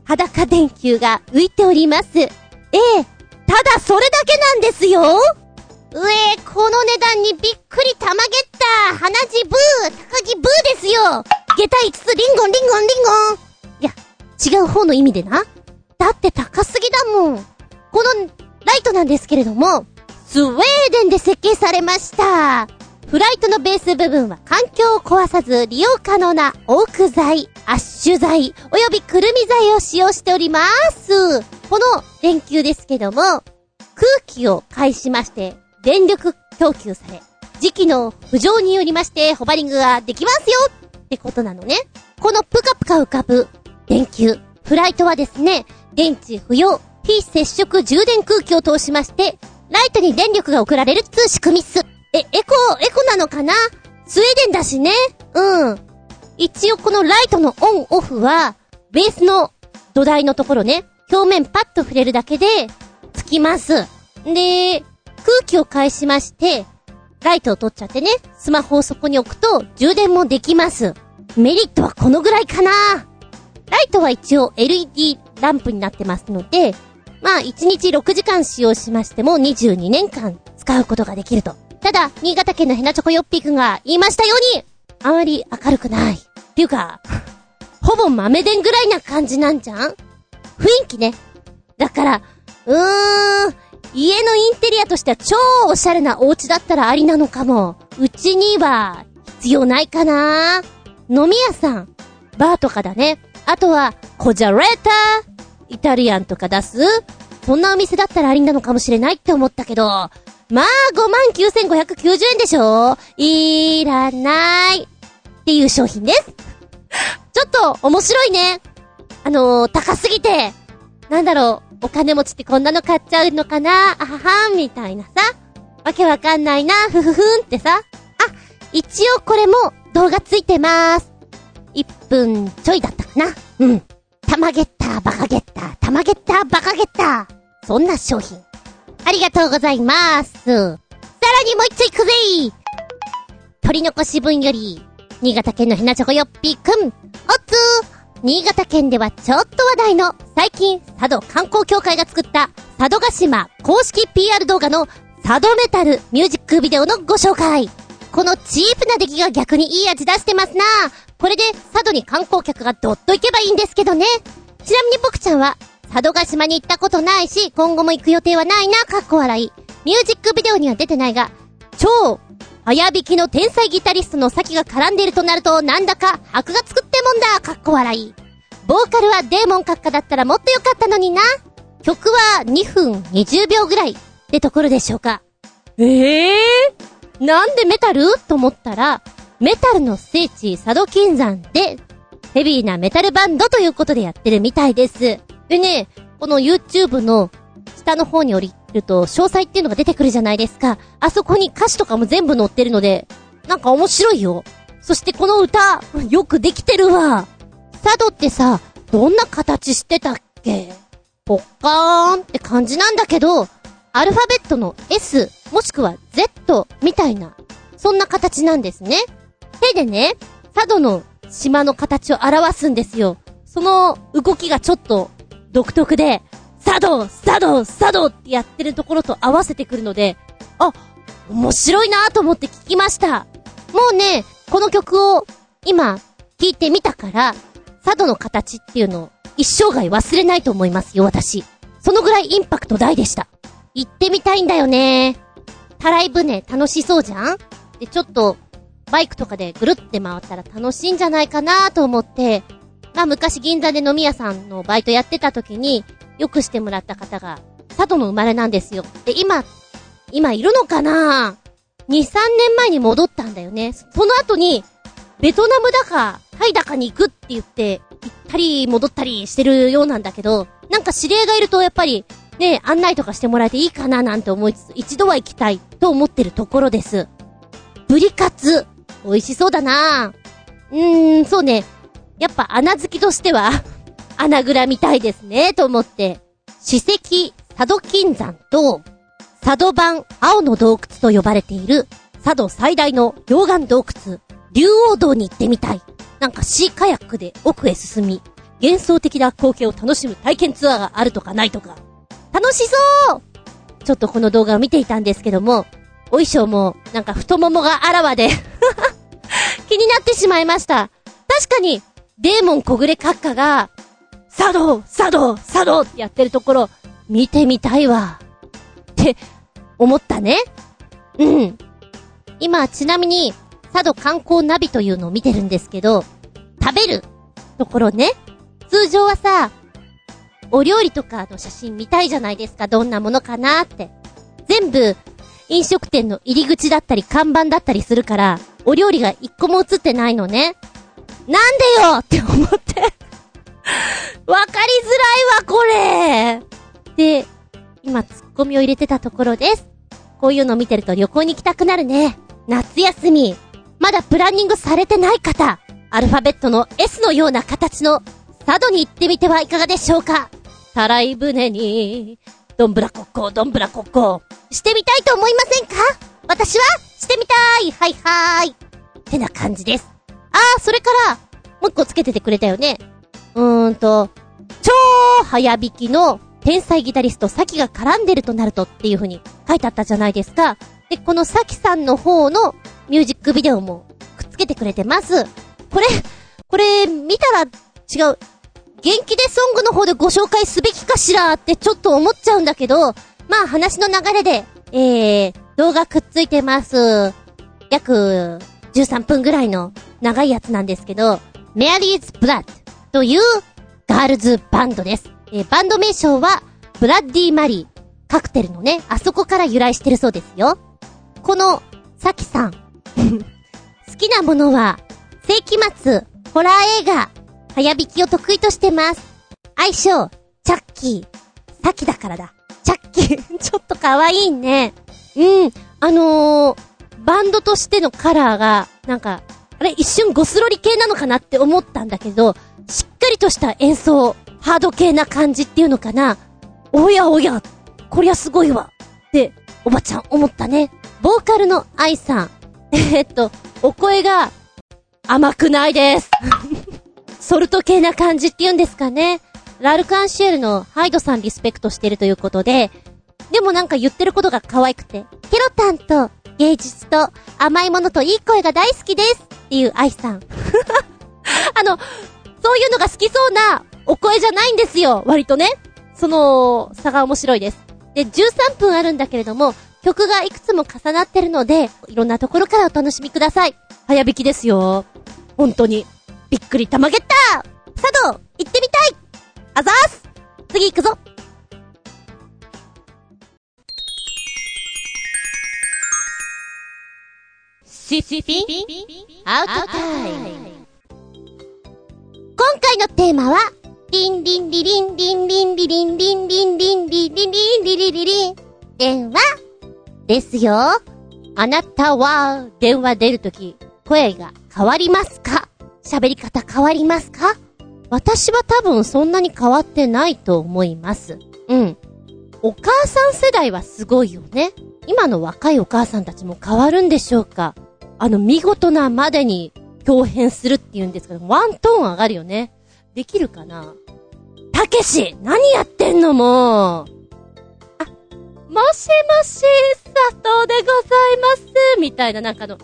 裸電球が浮いております。ええ、ただそれだけなんですようえこの値段にびっくりたまげった鼻血ブー高木ブーですよ下駄5つリンゴンリンゴンリンゴンいや、違う方の意味でな。だって高すぎだもん。このライトなんですけれども、スウェーデンで設計されました。フライトのベース部分は環境を壊さず利用可能なオーク材、アッシュ材、およびくるみ材を使用しております。この電球ですけども、空気を介しまして、電力供給され、時期の浮上によりまして、ホバリングができますよってことなのね。このぷかぷか浮かぶ電球、フライトはですね、電池不要、非接触充電空気を通しまして、ライトに電力が送られるっつう仕組みっす。え、エコ、エコなのかな？スウェーデンだしね。うん。一応このライトのオンオフは、ベースの土台のところね、表面パッと触れるだけで、つきます。で、空気を返しまして、ライトを取っちゃってね、スマホをそこに置くと充電もできます。メリットはこのぐらいかなライトは一応 LED ランプになってますので、まあ1日6時間使用しましても22年間使うことができると。ただ、新潟県のヘナチョコヨッピーくんが言いましたように、あまり明るくない。っていうか、ほぼ豆電ぐらいな感じなんじゃん？雰囲気ね。だから、うーん、家のインテリアとしては超おしゃれなお家だったらありなのかも。うちには必要ないかな飲み屋さん、バーとかだね。あとは、コジャレータ、イタリアンとか出すそんなお店だったらありなのかもしれないって思ったけど、まあ、59,590円でしょ？いらない。っていう商品です。ちょっと面白いね。あのー、高すぎて、なんだろう、お金持ちってこんなの買っちゃうのかな？あははん、みたいなさ。わけわかんないな、ふふふんってさ。あ、一応これも動画ついてまーす。1分ちょいだったかなうん。たまゲッター、バカゲッター、たまゲッター、バカゲッター。そんな商品。ありがとうございます。さらにもう一ついくぜ取り残し分より、新潟県のひなチョコよっぴーくん、おつー新潟県ではちょっと話題の、最近、佐渡観光協会が作った、佐渡島公式 PR 動画の、佐渡メタルミュージックビデオのご紹介。このチープな出来が逆にいい味出してますなこれで佐渡に観光客がどっと行けばいいんですけどね。ちなみに僕ちゃんは、佐渡島に行ったことないし、今後も行く予定はないな、かっこ笑い。ミュージックビデオには出てないが、超、早弾きの天才ギタリストのサキが絡んでいるとなると、なんだか箔がつくってもんだ、かっこ笑い。ボーカルはデーモン閣下だったらもっとよかったのにな。曲は2分20秒ぐらいってところでしょうか。ええー、なんでメタル？と思ったら、メタルの聖地佐渡金山で、ヘビーなメタルバンドということでやってるみたいです。でね、この YouTube の下の方に降りると詳細っていうのが出てくるじゃないですか。あそこに歌詞とかも全部載ってるので、なんか面白いよ。そしてこの歌、よくできてるわ。佐渡ってさ、どんな形してたっけ？ポッカーンって感じなんだけど、アルファベットの S、もしくは Z みたいな、そんな形なんですね。手でね、佐渡の島の形を表すんですよ。その動きがちょっと独特で、佐渡佐渡佐渡ってやってるところと合わせてくるので、あ、面白いなと思って聞きました。もうね、この曲を今聞いてみたから、佐渡の形っていうのを一生涯忘れないと思いますよ、私。そのぐらいインパクト大でした。行ってみたいんだよね。たらい船楽しそうじゃん？で、ちょっと、バイクとかでぐるって回ったら楽しいんじゃないかなと思って、まあ昔銀座で飲み屋さんのバイトやってた時に、よくしてもらった方が佐渡の生まれなんですよ。で、今、今いるのかな ?2、3年前に戻ったんだよね。その後に、ベトナムだか、タイだかに行くって言って、行ったり戻ったりしてるようなんだけど、なんか知り合いがいるとやっぱり、ね、案内とかしてもらえていいかな？なんて思いつつ、一度は行きたいと思ってるところです。ブリカツ。美味しそうだなうーん、そうね。やっぱ穴好きとしては穴蔵みたいですね、と思って。史跡、佐渡金山と、佐渡版青の洞窟と呼ばれている、佐渡最大の溶岩洞窟、竜王洞に行ってみたい。なんかシーカヤックで奥へ進み、幻想的な光景を楽しむ体験ツアーがあるとかないとか。楽しそうちょっとこの動画を見ていたんですけども、お衣装も、なんか太ももがあらわで 気になってしまいました。確かに、デーモン小暮閣下が、佐渡佐渡佐渡ってやってるところ、見てみたいわ。って思ったね。うん。今、ちなみに、佐渡観光ナビというのを見てるんですけど、食べるところね。通常はさ、お料理とかの写真見たいじゃないですか、どんなものかなって。全部、飲食店の入り口だったり看板だったりするから、お料理が一個も映ってないのね。なんでよって思って わかりづらいわ、これで、今ツッコミを入れてたところです。こういうの見てると旅行に行きたくなるね。夏休み。まだプランニングされてない方。アルファベットの S のような形の佐渡に行ってみてはいかがでしょうかたらい船に、どんぶらこっこ、どんぶらこっこ。してみたいと思いませんか？私はしてみたいはいはーい。ってな感じです。あー、それから、もう一個つけててくれたよね。うーんと、超早弾きの天才ギタリスト、サキが絡んでるとなるとっていう風に書いてあったじゃないですか。で、このサキさんの方のミュージックビデオもくっつけてくれてます。これ、これ、見たら違う。元気でソングの方でご紹介すべきかしらってちょっと思っちゃうんだけど、まあ話の流れで、えー、動画くっついてます。約13分ぐらいの長いやつなんですけど、メアリーズ・ブラッドというガールズバンドです。えー、バンド名称は、ブラッディ・マリー。カクテルのね、あそこから由来してるそうですよ。この、サキさん。好きなものは、世紀末、ホラー映画、早弾きを得意としてます。相性、チャッキー。サキだからだ。チャッキー。ちょっと可愛いね。うん。あのー、バンドとしてのカラーが、なんか、あれ一瞬ゴスロリ系なのかなって思ったんだけど、しっかりとした演奏、ハード系な感じっていうのかな。おやおや、こりゃすごいわ。って、おばちゃん思ったね。ボーカルの愛さん。えー、っと、お声が、甘くないです。ソルト系な感じって言うんですかね。ラルカンシエルのハイドさんリスペクトしてるということで、でもなんか言ってることが可愛くて、ケロタンと芸術と甘いものといい声が大好きですっていう愛さん。あの、そういうのが好きそうなお声じゃないんですよ、割とね。その差が面白いです。で、13分あるんだけれども、曲がいくつも重なってるので、いろんなところからお楽しみください。早弾きですよ。本当に。びっくりたまげった佐渡行ってみたいあざーす次行くぞシシピピアウトタイム今回のテーマは、リンリンリリンリンリンリリンリンリンリンリンリンリンリリリリン電話ですよ。あなたは電話出るとき声が変わりますか喋り方変わりますか私は多分そんなに変わってないと思います。うん。お母さん世代はすごいよね。今の若いお母さんたちも変わるんでしょうかあの、見事なまでに表変するって言うんですけど、ワントーン上がるよね。できるかな？たけし何やってんのもう？あ、もしもし、佐藤でございますみたいななんかの、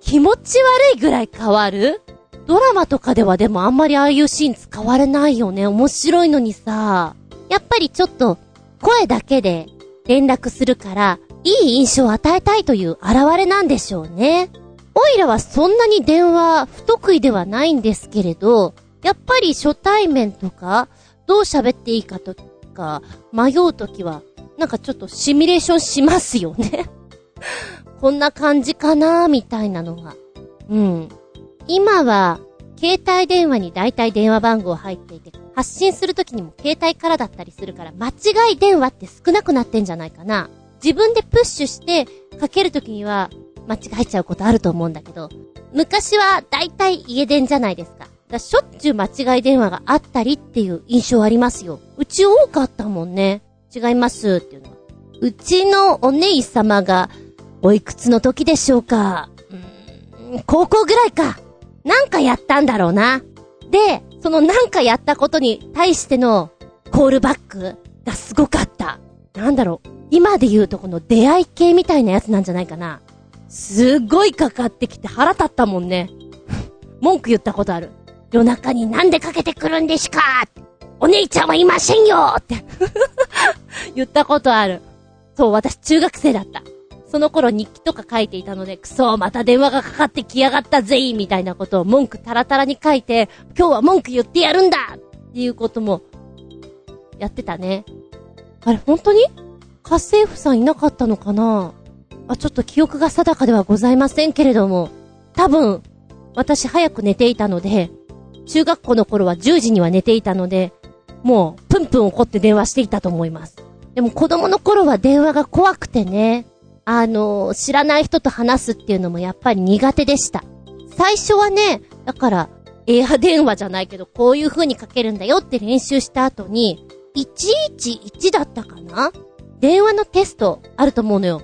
気持ち悪いぐらい変わる？ドラマとかではでもあんまりああいうシーン使われないよね。面白いのにさ。やっぱりちょっと声だけで連絡するから、いい印象を与えたいという現れなんでしょうね。オイラはそんなに電話不得意ではないんですけれど、やっぱり初対面とか、どう喋っていいかとか迷うときは、なんかちょっとシミュレーションしますよね。こんな感じかなみたいなのが。うん。今は、携帯電話に大体電話番号入っていて、発信するときにも携帯からだったりするから、間違い電話って少なくなってんじゃないかな。自分でプッシュしてかけるときには間違えちゃうことあると思うんだけど、昔は大体家電じゃないですか。だしょっちゅう間違い電話があったりっていう印象ありますよ。うち多かったもんね。違いますっていうのは。うちのお姉様が、おいくつの時でしょうかうーん、高校ぐらいか。なんかやったんだろうな。で、そのなんかやったことに対してのコールバックがすごかった。なんだろう。今で言うとこの出会い系みたいなやつなんじゃないかな。すっごいかかってきて腹立ったもんね。文句言ったことある。夜中になんでかけてくるんですかお姉ちゃんはいませんよって 言ったことある。そう、私中学生だった。その頃日記とか書いていたので、くそまた電話がかかってきやがったぜみたいなことを文句タラタラに書いて、今日は文句言ってやるんだっていうことも、やってたね。あれ、本当に？家政婦さんいなかったのかな？あ、ちょっと記憶が定かではございませんけれども、多分、私早く寝ていたので、中学校の頃は10時には寝ていたので、もう、プンプン怒って電話していたと思います。でも子供の頃は電話が怖くてね、あの、知らない人と話すっていうのもやっぱり苦手でした。最初はね、だから、エア電話じゃないけど、こういう風にかけるんだよって練習した後に、111だったかな？電話のテストあると思うのよ。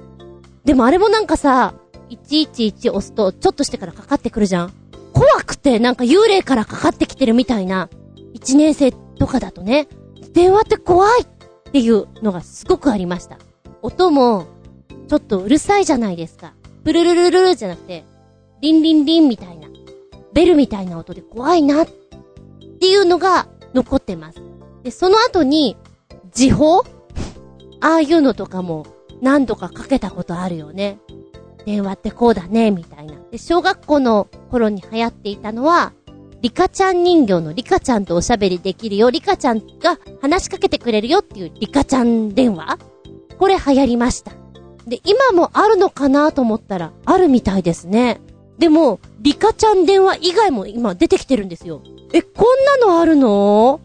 でもあれもなんかさ、111押すとちょっとしてからかかってくるじゃん。怖くてなんか幽霊からかかってきてるみたいな、1年生とかだとね、電話って怖いっていうのがすごくありました。音も、ちょっとうるさいじゃないですか。プルルルルルじゃなくて、リンリンリンみたいな、ベルみたいな音で怖いなっていうのが残ってます。で、その後に、時報？ああいうのとかも何度かかけたことあるよね。電話ってこうだね、みたいな。で、小学校の頃に流行っていたのは、リカちゃん人形のリカちゃんとおしゃべりできるよ、リカちゃんが話しかけてくれるよっていうリカちゃん電話？これ流行りました。で、今もあるのかなと思ったら、あるみたいですね。でも、リカちゃん電話以外も今出てきてるんですよ。え、こんなのあるの？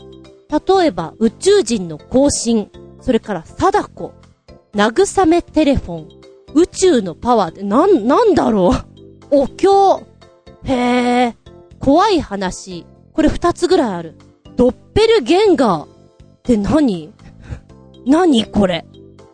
例えば、宇宙人の更新。それから、貞子、慰めテレフォン、宇宙のパワーってなん、なんだろう？お経。へえ、怖い話。これ二つぐらいある。ドッペルゲンガーって何？何これ？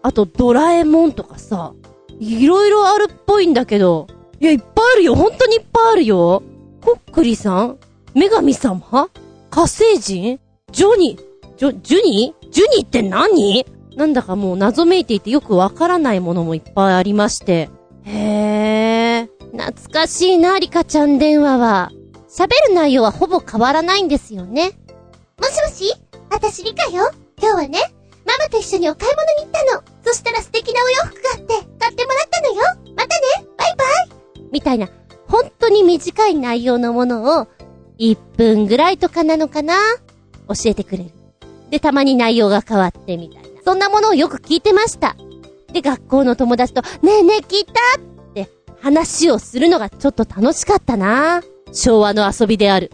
あと、ドラえもんとかさ、いろいろあるっぽいんだけど、いや、いっぱいあるよ。本当にいっぱいあるよ。コックリさん？女神様？火星人？ジョニ？ージョ、ジュニ？ージュニーって何？なんだかもう謎めいていてよくわからないものもいっぱいありまして。へー。懐かしいな、リカちゃん電話は。喋る内容はほぼ変わらないんですよね。もしもし？私リカよ。今日はね、ママと一緒にお買い物に行ったの。そしたら素敵なお洋服があって、買ってもらったのよ。またねバイバイみたいな、本当に短い内容のものを、1分ぐらいとかなのかな？教えてくれる。で、たまに内容が変わってみたいな。そんなものをよく聞いてました。で、学校の友達と、ねえねえ聞いたって話をするのがちょっと楽しかったな昭和の遊びである。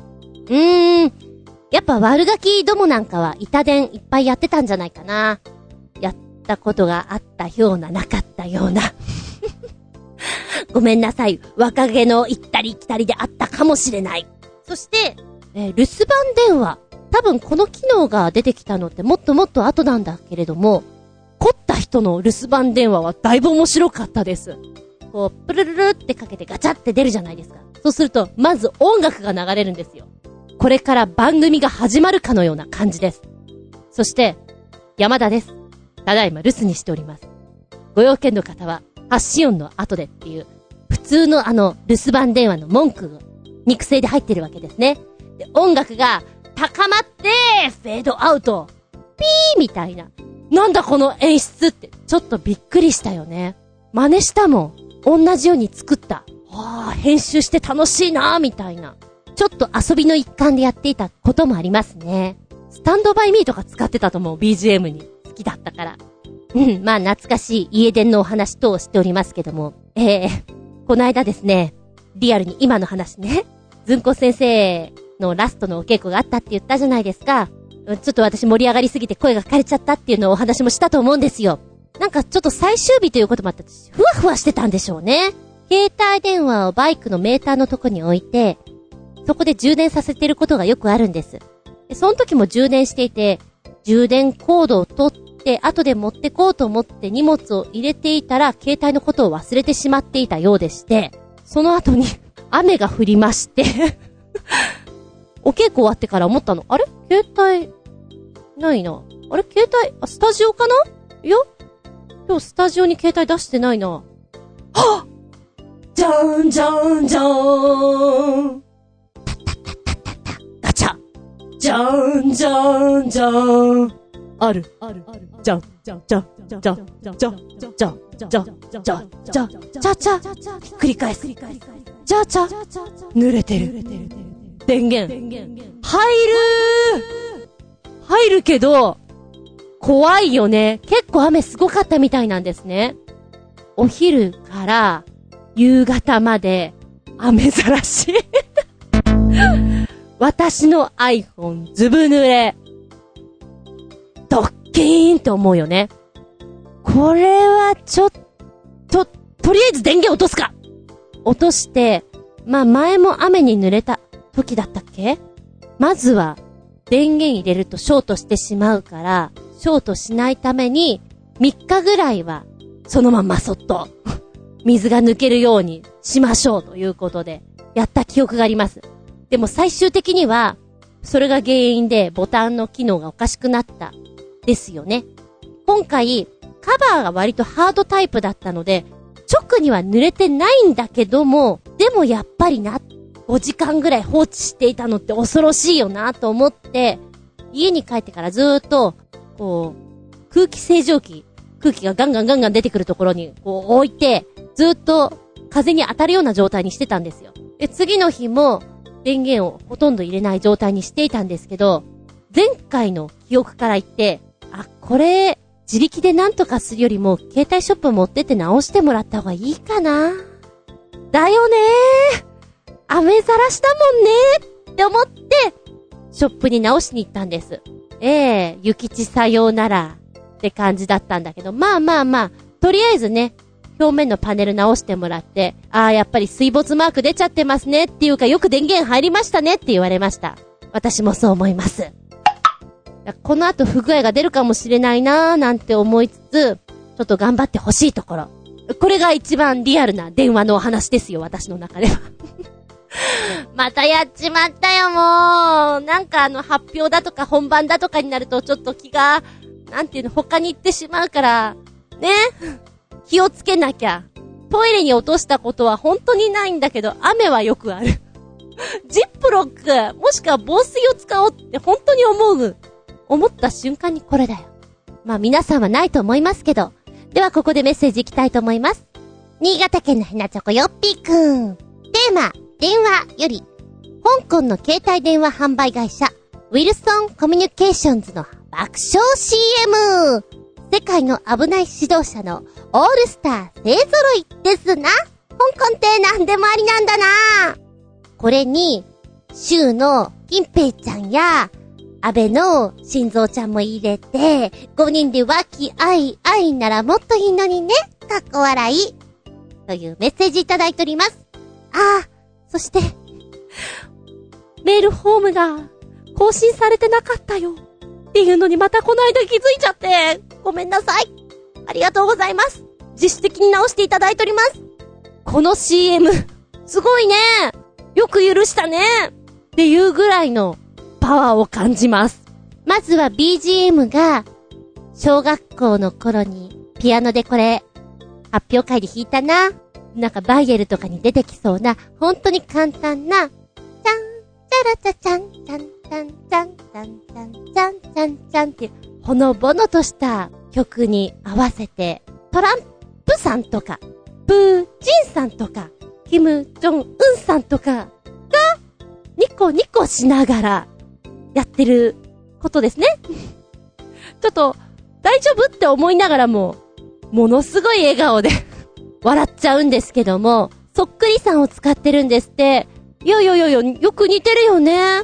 うーん。やっぱ悪ガキどもなんかは板伝いっぱいやってたんじゃないかな。やったことがあったような、なかったような。ごめんなさい。若気の行ったり来たりであったかもしれない。そして、えー、留守番電話。多分この機能が出てきたのってもっともっと後なんだけれども、凝った人の留守番電話はだいぶ面白かったです。こう、プルルルってかけてガチャって出るじゃないですか。そうすると、まず音楽が流れるんですよ。これから番組が始まるかのような感じです。そして、山田です。ただいま留守にしております。ご用件の方は、発信音の後でっていう、普通のあの、留守番電話の文句が、肉声で入ってるわけですね。で、音楽が、高まって、フェードアウト。ピーみたいな。なんだこの演出って、ちょっとびっくりしたよね。真似したもん。同じように作った。はあ、編集して楽しいなみたいな。ちょっと遊びの一環でやっていたこともありますね。スタンドバイミーとか使ってたと思う、BGM に。好きだったから。うん、まあ懐かしい家電のお話等をしておりますけども。ええこの間ですね、リアルに今の話ね、ずんこ先生のラストのお稽古があったって言ったじゃないですか。ちょっと私盛り上がりすぎて声が枯れちゃったっていうのをお話もしたと思うんですよ。なんかちょっと最終日ということもあって、ふわふわしてたんでしょうね。携帯電話をバイクのメーターのとこに置いて、そこで充電させてることがよくあるんです。で、その時も充電していて、充電コードを取って、後で持ってこうと思って荷物を入れていたら、携帯のことを忘れてしまっていたようでして、その後に 雨が降りまして、お稽古終わってから思ったの。あれ？携帯、ないな。あれ？携帯、あ、スタジオかな？いや今日スタジオに携帯出してないな。はっじゃんじゃんじゃーんじゃんじゃんじゃんある、ある、じゃ、じゃん、じゃん、じゃん、じゃん、じゃん、じゃん、じゃん、じゃ、じゃ、じゃ、じゃ、じゃ、じゃ、繰り返す。じゃ、じゃ、濡れてる。電源。入る。入る。けど、怖いよね。結構雨すごかったみたいなんですね。お昼から夕方まで雨ざらし。私の iPhone ずぶ濡れ。ドッキーンって思うよね。これはちょっと、とりあえず電源落とすか落として、まあ前も雨に濡れた時だったっけ？まずは電源入れるとショートしてしまうから、ショートしないために3日ぐらいはそのままそっと 水が抜けるようにしましょうということでやった記憶があります。でも最終的にはそれが原因でボタンの機能がおかしくなったですよね。今回カバーが割とハードタイプだったので直には濡れてないんだけども、でもやっぱりな、5時間ぐらい放置していたのって恐ろしいよなと思って、家に帰ってからずーっと、こう、空気清浄機、空気がガンガンガンガン出てくるところに、こう置いて、ずーっと風に当たるような状態にしてたんですよ。で、次の日も電源をほとんど入れない状態にしていたんですけど、前回の記憶から言って、あ、これ、自力で何とかするよりも、携帯ショップ持ってって直してもらった方がいいかな。だよねー。雨ざらしだもんねーって思って、ショップに直しに行ったんです。ええゆきちさようならって感じだったんだけど、まあまあまあ、とりあえずね、表面のパネル直してもらって、ああ、やっぱり水没マーク出ちゃってますねっていうか、よく電源入りましたねって言われました。私もそう思います。この後不具合が出るかもしれないなーなんて思いつつ、ちょっと頑張ってほしいところ。これが一番リアルな電話のお話ですよ、私の中では。またやっちまったよ、もう。なんかあの、発表だとか本番だとかになるとちょっと気が、なんていうの、他に行ってしまうから、ね。気をつけなきゃ。トイレに落としたことは本当にないんだけど、雨はよくある。ジップロック、もしくは防水を使おうって本当に思う。思った瞬間にこれだよ。まあ皆さんはないと思いますけど。ではここでメッセージいきたいと思います。新潟県のひなチョコよっぴーくん。テーマ、電話より、香港の携帯電話販売会社、ウィルソンコミュニケーションズの爆笑 CM! 世界の危ない指導者のオールスター勢揃いですな。香港って何でもありなんだな。これに、州の金平ちゃんや、安倍の心臓ちゃんも入れて、5人で和気あいあいならもっといいのにね。かっこ笑い。というメッセージいただいております。ああ、そして、メールフォームが更新されてなかったよ。っていうのにまたこの間気づいちゃって、ごめんなさい。ありがとうございます。自主的に直していただいております。この CM、すごいねよく許したねっていうぐらいのパワーを感じます。まずは BGM が、小学校の頃にピアノでこれ、発表会で弾いたな。なんかバイエルとかに出てきそうな、本当に簡単な、ちゃん、ちゃらちゃちゃん、ちゃん、ちゃん、ちゃん、ちゃん、ちゃん、ちゃん、ちゃん、ちゃんっていう、ほのぼのとした曲に合わせて、トランプさんとか、プーチンさんとか、キム・ジョン・ウンさんとかが、ニコニコしながら、やってることですね。ちょっと、大丈夫って思いながらも、ものすごい笑顔で 笑っちゃうんですけども、そっくりさんを使ってるんですって。いやいやいやいや、よく似てるよね。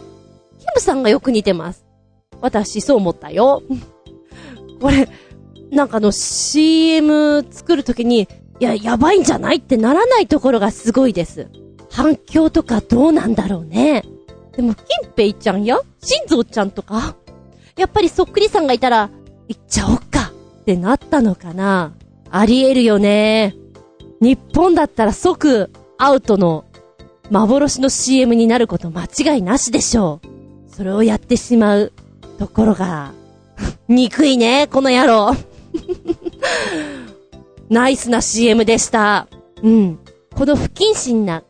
キムさんがよく似てます。私、そう思ったよ。これ、なんかの CM 作るときに、いや、やばいんじゃないってならないところがすごいです。反響とかどうなんだろうね。でも、金平ちゃんや、心臓ちゃんとか、やっぱりそっくりさんがいたら、行っちゃおっかってなったのかな。ありえるよね。日本だったら即アウトの幻の CM になること間違いなしでしょう。それをやってしまうところが、憎いね、この野郎。ナイスな CM でした。うん。この不謹慎な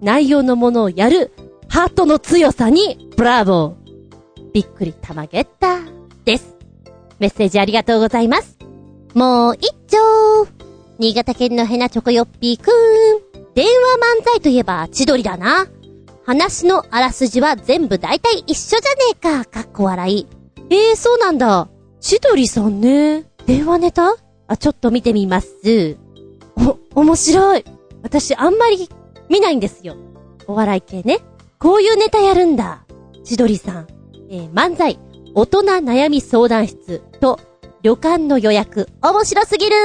内容のものをやるハートの強さに、ブラボー。びっくりたまげった。です。メッセージありがとうございます。もう一丁。新潟県のヘナチョコヨッピーくん。電話漫才といえば千鳥だな。話のあらすじは全部大体一緒じゃねえか。かっこ笑い。ええー、そうなんだ。千鳥さんね。電話ネタ？あ、ちょっと見てみます。お、面白い。私あんまり見ないんですよ。お笑い系ね。こういうネタやるんだ。千鳥さん。えー、漫才、大人悩み相談室と、旅館の予約、面白すぎる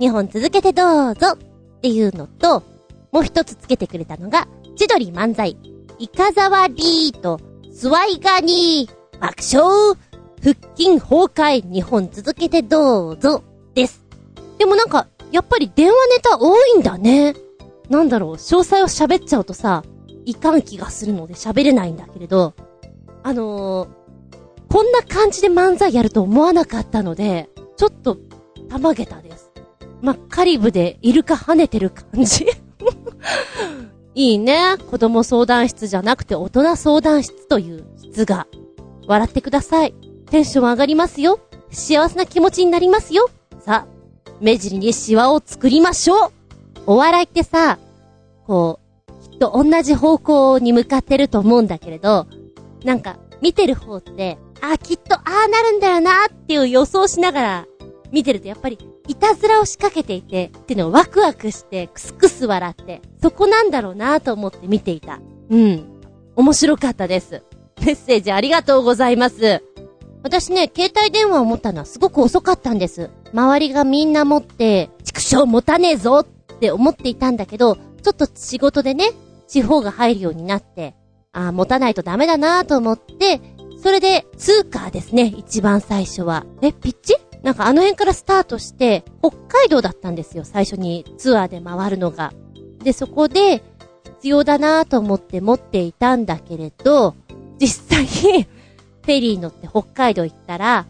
二本続けてどうぞっていうのと、もう一つつけてくれたのが、千鳥漫才、イカザワリーと、スワイガニー、爆笑腹筋崩壊2本続けてどうぞ、です。でもなんか、やっぱり電話ネタ多いんだね。なんだろう、詳細を喋っちゃうとさ、いかん気がするので喋れないんだけれど、あのー、こんな感じで漫才やると思わなかったので、ちょっと、たまげたです。まカリブでイルカ跳ねてる感じ いいね。子供相談室じゃなくて大人相談室という質が。笑ってください。テンション上がりますよ。幸せな気持ちになりますよ。さあ、目尻にシワを作りましょう。お笑いってさ、こう、きっと同じ方向に向かってると思うんだけれど、なんか、見てる方って、あ、きっとああなるんだよなっていう予想しながら見てるとやっぱり、いたずらを仕掛けていて、っていうのをワクワクして、クスクス笑って、そこなんだろうなと思って見ていた。うん。面白かったです。メッセージありがとうございます。私ね、携帯電話を持ったのはすごく遅かったんです。周りがみんな持って、畜生持たねえぞって思っていたんだけど、ちょっと仕事でね、地方が入るようになって、ああ、持たないとダメだなと思って、それで、ツーカーですね、一番最初は。え、ピッチ？なんかあの辺からスタートして、北海道だったんですよ、最初にツアーで回るのが。で、そこで、必要だなと思って持っていたんだけれど、実際 フェリー乗って北海道行ったら、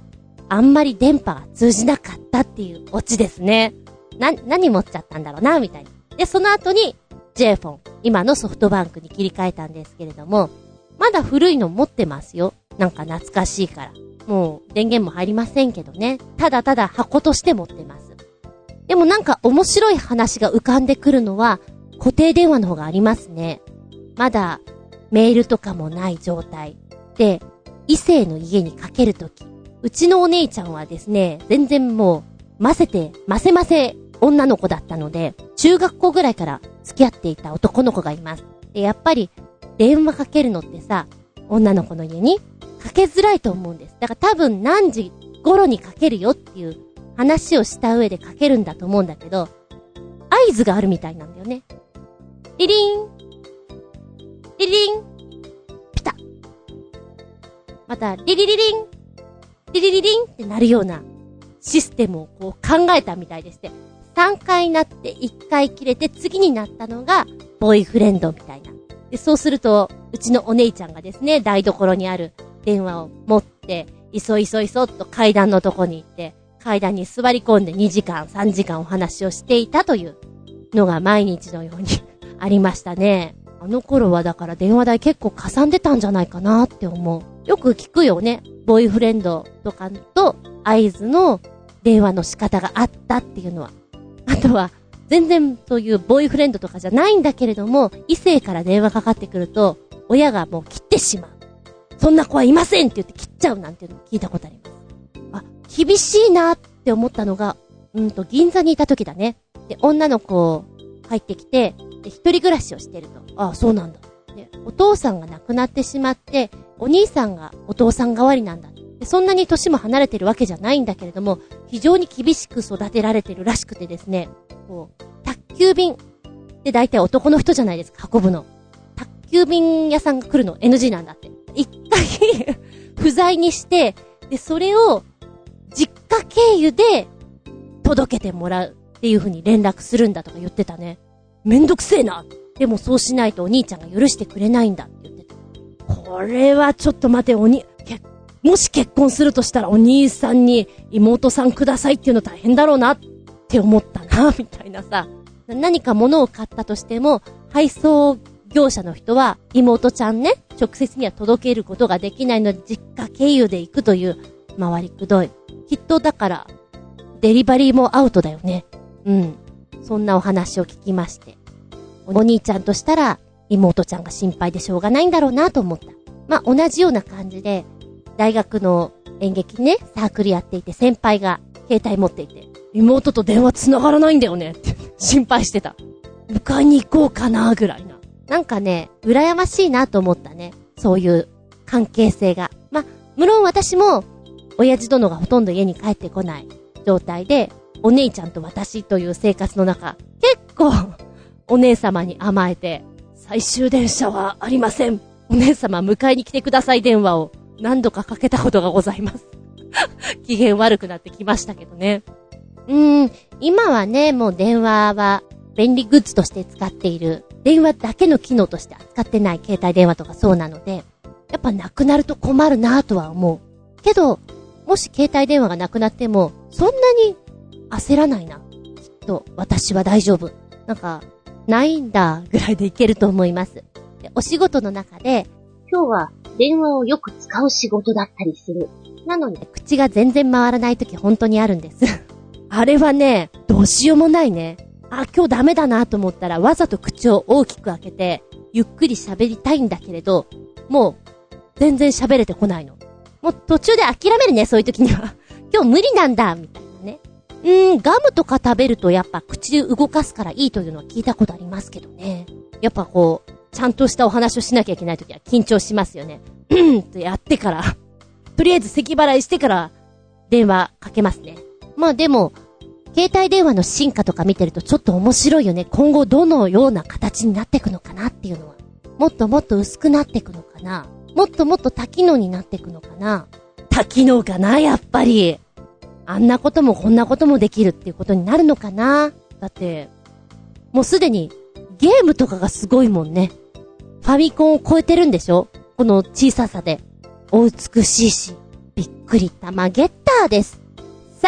あんまり電波が通じなかったっていうオチですね。な、何持っちゃったんだろうな、みたいな。で、その後に、J フォン、今のソフトバンクに切り替えたんですけれども、まだ古いの持ってますよ。なんか懐かしいから。もう、電源も入りませんけどね。ただただ箱として持ってます。でもなんか面白い話が浮かんでくるのは、固定電話の方がありますね。まだ、メールとかもない状態。で、異性の家にかけるとき、うちのお姉ちゃんはですね、全然もう、ませて、ませませ女の子だったので、中学校ぐらいから付き合っていた男の子がいます。で、やっぱり、電話かけるのってさ、女の子の家にかけづらいと思うんです。だから多分何時頃にかけるよっていう話をした上でかけるんだと思うんだけど、合図があるみたいなんだよね。リリンリリンピタまた、リリリリン、リリリリンってなるようなシステムをこう考えたみたいでして、3回なって1回切れて次になったのが、ボーイフレンドみたいな。で、そうすると、うちのお姉ちゃんがですね、台所にある電話を持って、いそいそいそっと階段のとこに行って、階段に座り込んで2時間、3時間お話をしていたというのが毎日のように ありましたね。あの頃はだから電話代結構かさんでたんじゃないかなって思う。よく聞くよね。ボーイフレンドとかと合図の電話の仕方があったっていうのは。あとは、全然そういうボーイフレンドとかじゃないんだけれども、異性から電話かかってくると、親がもう切ってしまう。そんな子はいませんって言って切っちゃうなんていうのを聞いたことあります。あ、厳しいなって思ったのが、うんと、銀座にいた時だね。で、女の子入ってきて、で、一人暮らしをしてると。ああ、そうなんだ。で、お父さんが亡くなってしまって、お兄さんがお父さん代わりなんだ。で、そんなに年も離れてるわけじゃないんだけれども、非常に厳しく育てられてるらしくてですね、こう、宅急便。で、大体男の人じゃないですか、運ぶの。宅急便屋さんが来るの NG なんだって。一回不在にして、で、それを、実家経由で、届けてもらうっていう風に連絡するんだとか言ってたね。めんどくせえなでもそうしないとお兄ちゃんが許してくれないんだって言ってた。これはちょっと待て、おに、もし結婚するとしたらお兄さんに妹さんくださいっていうの大変だろうなって思ったな、みたいなさ。何か物を買ったとしても、配送業者の人は妹ちゃんね、直接には届けることができないので実家経由で行くという回りくどい。きっとだから、デリバリーもアウトだよね。うん。そんなお話を聞きまして。お兄ちゃんとしたら、妹ちゃんが心配でしょうがないんだろうなと思った。まあ、同じような感じで、大学の演劇ね、サークルやっていて先輩が携帯持っていて、妹と電話繋がらないんだよねって心配してた。迎えに行こうかなぐらいな。んかね、羨ましいなと思ったね。そういう関係性が。ま、無論私も、親父殿がほとんど家に帰ってこない状態で、お姉ちゃんと私という生活の中、結構、お姉様に甘えて、最終電車はありません。お姉様迎えに来てください電話を何度かかけたことがございます。機嫌悪くなってきましたけどね。うーん、今はね、もう電話は便利グッズとして使っている。電話だけの機能として扱ってない携帯電話とかそうなので、やっぱなくなると困るなぁとは思う。けど、もし携帯電話がなくなっても、そんなに焦らないな。きっと、私は大丈夫。なんか、ないんだ、ぐらいでいけると思います。でお仕事の中で、今日は電話をよく使う仕事だったりする。なのに、口が全然回らない時本当にあるんです。あれはね、どうしようもないね。あ、今日ダメだなと思ったらわざと口を大きく開けて、ゆっくり喋りたいんだけれど、もう、全然喋れてこないの。もう途中で諦めるね、そういう時には。今日無理なんだ、みたいなね。うーん、ガムとか食べるとやっぱ口動かすからいいというのは聞いたことありますけどね。やっぱこう、ちゃんとしたお話をしなきゃいけないときは緊張しますよね。うんとやってから とりあえず咳払いしてから電話かけますね。まあでも、携帯電話の進化とか見てるとちょっと面白いよね。今後どのような形になっていくのかなっていうのは。もっともっと薄くなっていくのかな。もっともっと多機能になっていくのかな。多機能かな、やっぱり。あんなこともこんなこともできるっていうことになるのかな。だって、もうすでにゲームとかがすごいもんね。ファミコンを超えてるんでしょこの小ささで。お美しいし、びっくり玉ゲッターです。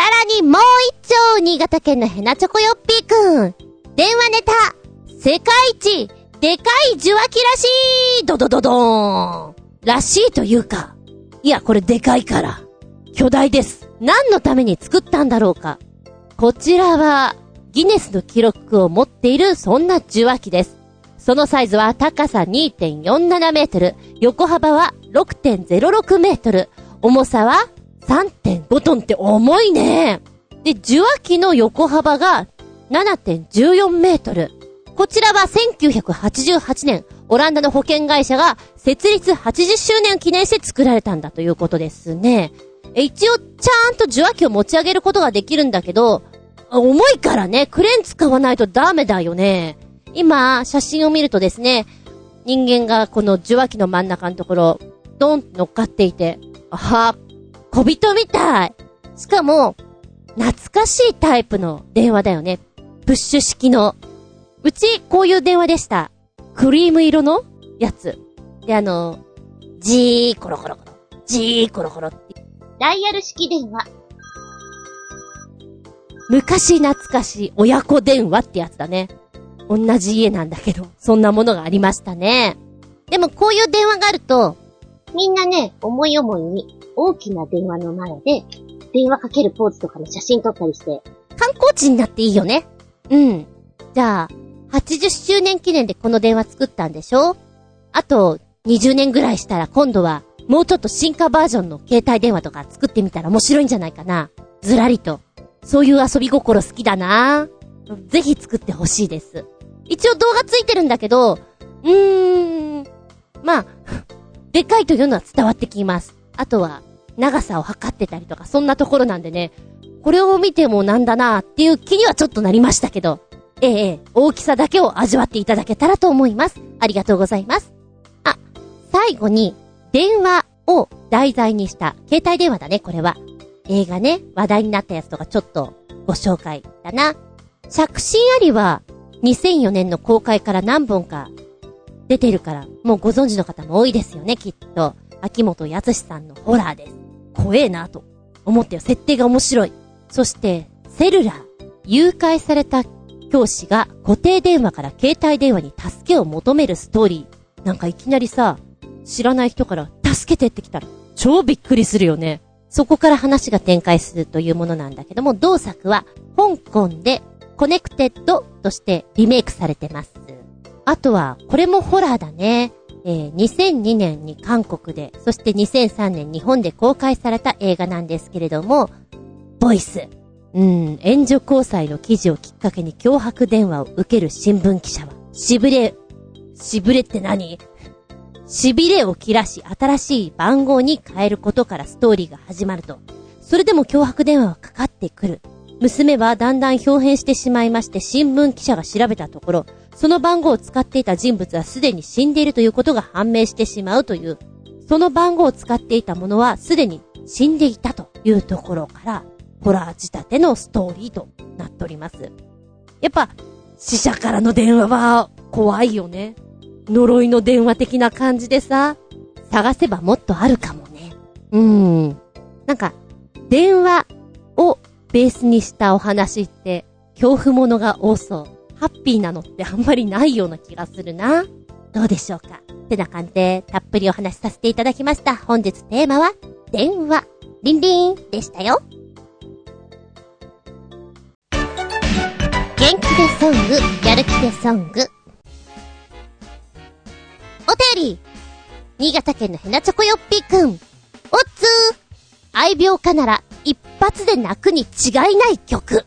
さらにもう一丁、新潟県のヘナチョコヨッピーくん。電話ネタ、世界一、でかい受話器らしいドドドドーンらしいというか、いや、これでかいから。巨大です。何のために作ったんだろうか。こちらは、ギネスの記録を持っているそんな受話器です。そのサイズは高さ2.47メートル、横幅は6.06メートル、重さは3.5トンって重いね。で、受話器の横幅が7.14メートル。こちらは1988年、オランダの保険会社が設立80周年を記念して作られたんだということですね。え一応、ちゃんと受話器を持ち上げることができるんだけど、重いからね、クレーン使わないとダメだよね。今、写真を見るとですね、人間がこの受話器の真ん中のところ、ドン乗っかっていて、あは、小人みたい。しかも、懐かしいタイプの電話だよね。プッシュ式の。うち、こういう電話でした。クリーム色のやつ。で、あの、じーコロコロコロ。じーコロコロって。ダイヤル式電話。昔懐かしい親子電話ってやつだね。同じ家なんだけど、そんなものがありましたね。でもこういう電話があると、みんなね、思い思いに大きな電話の前で、電話かけるポーズとかの写真撮ったりして、観光地になっていいよね。うん。じゃあ、80周年記念でこの電話作ったんでしょ？あと、20年ぐらいしたら今度は、もうちょっと進化バージョンの携帯電話とか作ってみたら面白いんじゃないかな。ずらりと。そういう遊び心好きだなぜひ作ってほしいです。一応動画ついてるんだけど、うーん、まあ、でかいというのは伝わってきます。あとは、長さを測ってたりとか、そんなところなんでね、これを見てもなんだなっていう気にはちょっとなりましたけど、ええ、大きさだけを味わっていただけたらと思います。ありがとうございます。あ、最後に、電話を題材にした、携帯電話だね、これは。映画ね、話題になったやつとかちょっとご紹介だな。着信ありは、2004年の公開から何本か出てるから、もうご存知の方も多いですよね、きっと。秋元康さんのホラーです。怖えなと思ってよ。設定が面白い。そして、セルラー。誘拐された教師が固定電話から携帯電話に助けを求めるストーリー。なんかいきなりさ、知らない人から助けてってきたら超びっくりするよね。そこから話が展開するというものなんだけども、同作は香港でコネクテッドとしてリメイクされてます。あとは、これもホラーだね。えー、2002年に韓国で、そして2003年日本で公開された映画なんですけれども、ボイス。うん、援助交際の記事をきっかけに脅迫電話を受ける新聞記者は、しびれ、しびれって何？しびれを切らし、新しい番号に変えることからストーリーが始まると。それでも脅迫電話はかかってくる。娘はだんだん表変してしまいまして、新聞記者が調べたところ、その番号を使っていた人物はすでに死んでいるということが判明してしまうという、その番号を使っていた者はすでに死んでいたというところから、ホラー仕立てのストーリーとなっております。やっぱ、死者からの電話は怖いよね。呪いの電話的な感じでさ、探せばもっとあるかもね。うーん。なんか、電話をベースにしたお話って、恐怖ものが多そう。ハッピーなのって あんまりないような気がするな。どうでしょうか？ってな感じで、たっぷりお話しさせていただきました。本日テーマは、電話。リンリンでしたよ。元気でソング、やる気でソング。お便り新潟県のヘナチョコヨッピーくん。おっつー愛病家なら一発で泣くに違いない曲。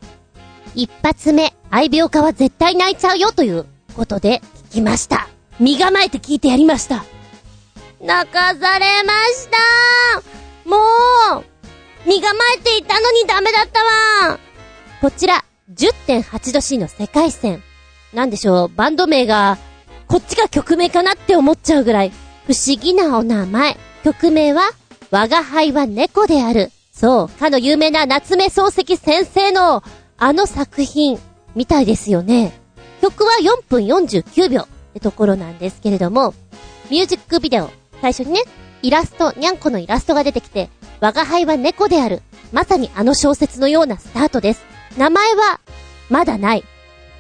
一発目、愛病家は絶対泣いちゃうよということで聞きました。身構えて聞いてやりました。泣かされましたもう身構えていたのにダメだったわこちら、10.8度 C の世界線。なんでしょう、バンド名が、こっちが曲名かなって思っちゃうぐらい、不思議なお名前。曲名は、我が輩は猫である。そう、かの有名な夏目漱石先生の、あの作品、みたいですよね。曲は4分49秒ってところなんですけれども、ミュージックビデオ、最初にね、イラスト、にゃんこのイラストが出てきて、我が輩は猫である。まさにあの小説のようなスタートです。名前は、まだない。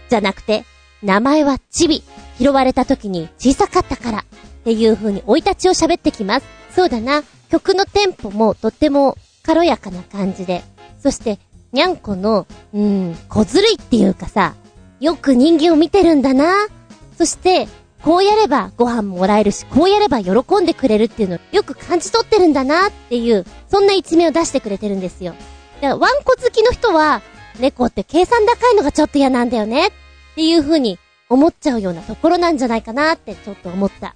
じゃなくて、名前はチビ。拾われた時に小さかったから。っていう風に追い立ちを喋ってきます。そうだな。曲のテンポもとっても軽やかな感じで。そして、にゃんこの、うん、小ずるいっていうかさ、よく人間を見てるんだな。そして、こうやればご飯もらえるし、こうやれば喜んでくれるっていうのをよく感じ取ってるんだなっていう、そんな一面を出してくれてるんですよ。だからワンコ好きの人は、猫って計算高いのがちょっと嫌なんだよねっていう風に思っちゃうようなところなんじゃないかなってちょっと思った。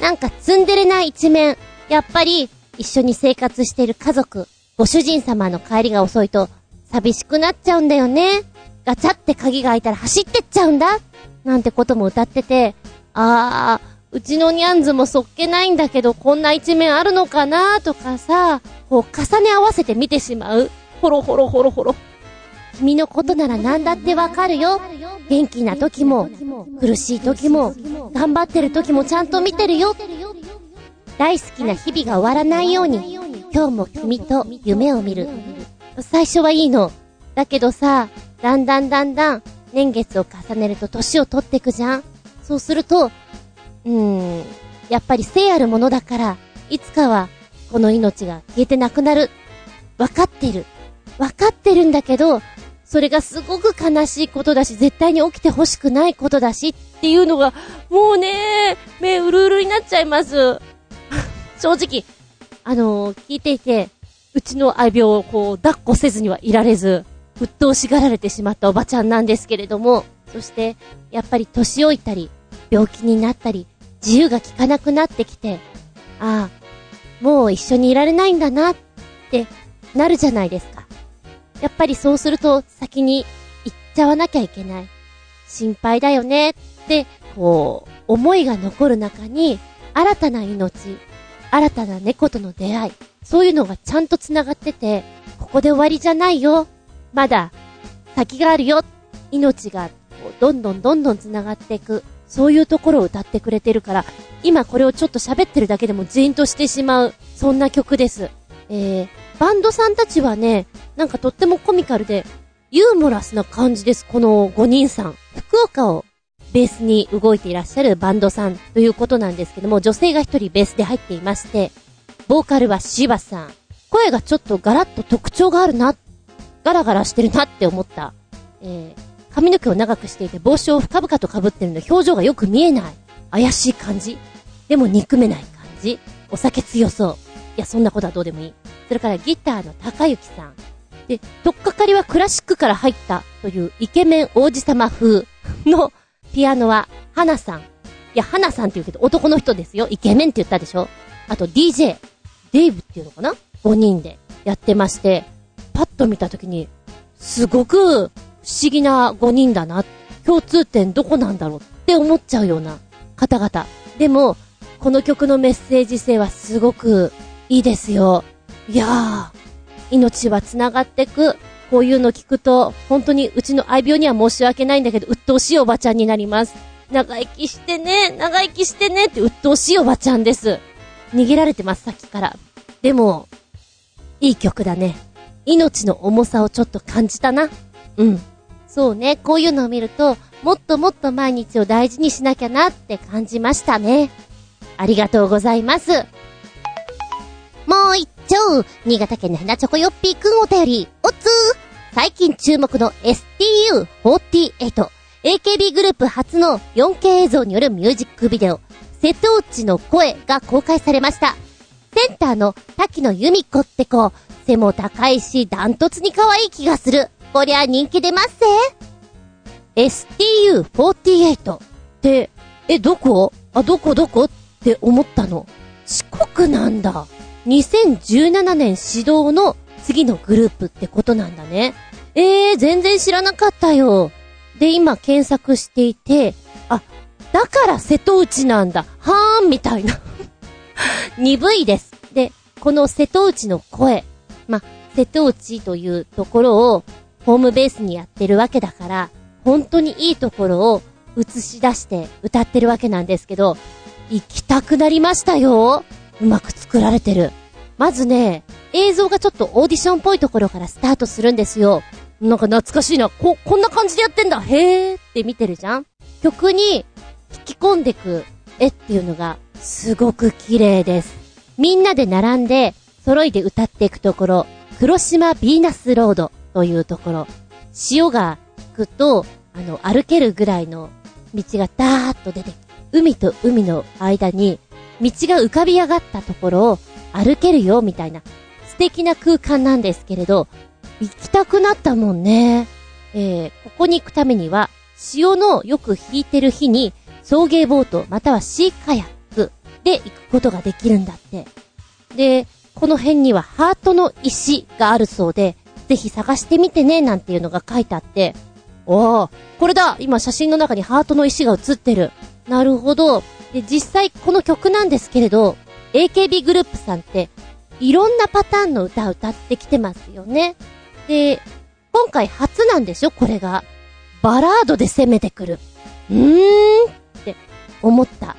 なんかツンデレな一面、やっぱり一緒に生活している家族、ご主人様の帰りが遅いと寂しくなっちゃうんだよね。ガチャって鍵が開いたら走ってっちゃうんだ。なんてことも歌ってて、あー、うちのニャンズもそっけないんだけど、こんな一面あるのかな？とかさ、こう重ね合わせて見てしまう。ほろほろほろほろ。君のことなら何だってわかるよ。元気な時も、苦しい時も、頑張ってる時もちゃんと見てるよ。大好きな日々が終わらないように、今日も君と夢を見る。最初はいいの。だけどさ、だんだんだんだん、年月を重ねると年を取ってくじゃんそうすると、うーん、やっぱり生あるものだから、いつかは、この命が消えてなくなる。わかってる。わかってるんだけど、それがすごく悲しいことだし、絶対に起きてほしくないことだしっていうのが、もうね、目うるうるになっちゃいます。正直、あのー聞いていて、うちの愛病をこう、抱っこせずにはいられず、鬱陶しがられてしまったおばちゃんなんですけれども、そして、やっぱり年老いたり、病気になったり、自由が利かなくなってきて、ああ、もう一緒にいられないんだなってなるじゃないですか。やっぱりそうすると先に行っちゃわなきゃいけない。心配だよねって、こう、思いが残る中に、新たな命、新たな猫との出会い、そういうのがちゃんと繋がってて、ここで終わりじゃないよ。まだ、先があるよ。命が、どんどんどんどん繋がっていく。そういうところを歌ってくれてるから、今これをちょっと喋ってるだけでもジーンとしてしまう、そんな曲です。えー、バンドさんたちはね、なんかとってもコミカルで、ユーモラスな感じです、この5人さん。福岡をベースに動いていらっしゃるバンドさんということなんですけども、女性が一人ベースで入っていまして、ボーカルはシバさん。声がちょっとガラッと特徴があるな、ガラガラしてるなって思った。えー、髪の毛を長くしていて帽子を深々と被ってるので表情がよく見えない。怪しい感じ。でも憎めない感じ。お酒強そう。いや、そんなことはどうでもいい。それからギターの高幸さん。で、とっかかりはクラシックから入ったというイケメン王子様風のピアノは花さん。いや、花さんって言うけど男の人ですよ。イケメンって言ったでしょあと DJ、デイブっていうのかな ?5 人でやってまして、パッと見たときに、すごく不思議な5人だな。共通点どこなんだろうって思っちゃうような方々。でも、この曲のメッセージ性はすごくいいですよ。いやー、命は繋がってく。こういうの聞くと、本当にうちの愛病には申し訳ないんだけど、鬱陶しいおばちゃんになります。長生きしてね、長生きしてねって鬱陶しいおばちゃんです。逃げられてます、さっきから。でも、いい曲だね。命の重さをちょっと感じたな。うん。そうね、こういうのを見ると、もっともっと毎日を大事にしなきゃなって感じましたね。ありがとうございます。もう、新潟県のヘナチョコヨッピーくんお便り、おつー最近注目の STU48、AKB グループ初の 4K 映像によるミュージックビデオ、瀬戸内の声が公開されました。センターの滝野由美子って子、背も高いし、ダントツに可愛い気がする。こりゃ人気出ますぜ。STU48 って、え、どこ？あ、どこどこ？って思ったの。四国なんだ。2017年始動の次のグループってことなんだね。えー、全然知らなかったよ。で、今検索していて、あ、だから瀬戸内なんだ。はーん、みたいな。鈍いです。で、この瀬戸内の声。ま、瀬戸内というところをホームベースにやってるわけだから、本当にいいところを映し出して歌ってるわけなんですけど、行きたくなりましたよ。うまく作られてる。まずね、映像がちょっとオーディションっぽいところからスタートするんですよ。なんか懐かしいな。こ、こんな感じでやってんだ。へーって見てるじゃん曲に引き込んでく絵っていうのがすごく綺麗です。みんなで並んで揃いで歌っていくところ、黒島ビーナスロードというところ、潮が引くと、あの、歩けるぐらいの道がダーッと出て、海と海の間に道が浮かび上がったところを歩けるよみたいな素敵な空間なんですけれど、行きたくなったもんね。えー、ここに行くためには、潮のよく引いてる日に、送迎ボートまたはシーカヤックで行くことができるんだって。で、この辺にはハートの石があるそうで、ぜひ探してみてね、なんていうのが書いてあって、おー、これだ今写真の中にハートの石が写ってる。なるほど。で、実際この曲なんですけれど、AKB グループさんって、いろんなパターンの歌を歌ってきてますよね。で、今回初なんでしょ？これが。バラードで攻めてくる。うーんって思った。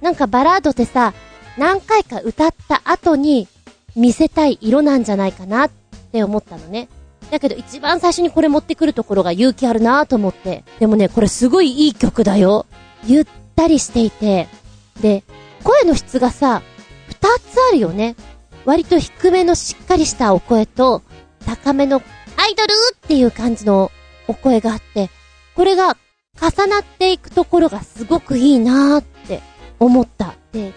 なんかバラードってさ、何回か歌った後に見せたい色なんじゃないかなって思ったのね。だけど一番最初にこれ持ってくるところが勇気あるなと思って。でもね、これすごいいい曲だよ。ゆったりしていて。で、声の質がさ、二つあるよね。割と低めのしっかりしたお声と、高めのアイドルっていう感じのお声があって、これが重なっていくところがすごくいいなーって思った。で、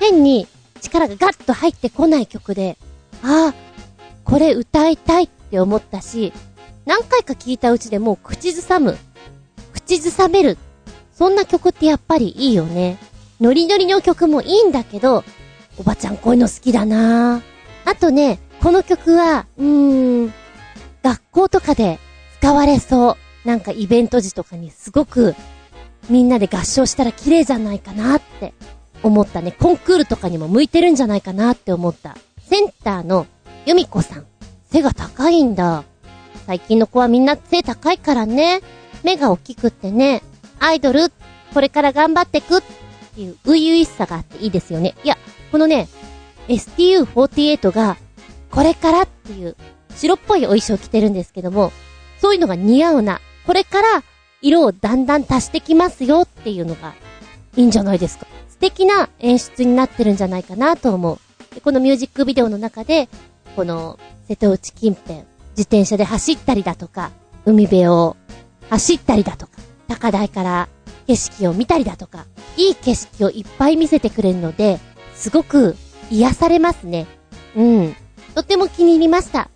変に力がガッと入ってこない曲で、ああ、これ歌いたいって思ったし、何回か聴いたうちでもう口ずさむ。口ずさめる。そんな曲ってやっぱりいいよね。ノリノリの曲もいいんだけど、おばちゃんこういうの好きだなあとね、この曲は、うーん、学校とかで使われそう。なんかイベント時とかにすごくみんなで合唱したら綺麗じゃないかなって思ったね。コンクールとかにも向いてるんじゃないかなって思った。センターの由美子さん。背が高いんだ。最近の子はみんな背高いからね。目が大きくってね。アイドル、これから頑張ってくっていう初々しさがあっていいですよね。いや、このね、STU48 が、これからっていう、白っぽいお衣装着てるんですけども、そういうのが似合うな。これから、色をだんだん足してきますよっていうのが、いいんじゃないですか。素敵な演出になってるんじゃないかなと思う。でこのミュージックビデオの中で、この、瀬戸内近辺、自転車で走ったりだとか、海辺を走ったりだとか、高台から景色を見たりだとか、いい景色をいっぱい見せてくれるので、すごく癒されますね。うん。とっても気に入りました。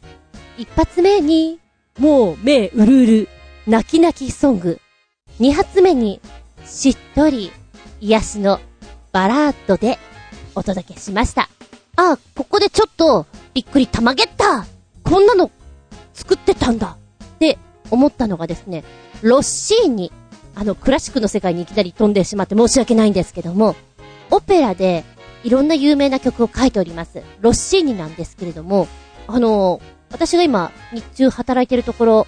一発目に、もう目うるうる、泣き泣きソング。二発目に、しっとり、癒しのバラードでお届けしました。あ、ここでちょっと、びっくりたまげったこんなの、作ってたんだって思ったのがですね、ロッシーニ、あの、クラシックの世界にいきなり飛んでしまって申し訳ないんですけども、オペラでいろんな有名な曲を書いております。ロッシーニなんですけれども、あの、私が今、日中働いてるところ、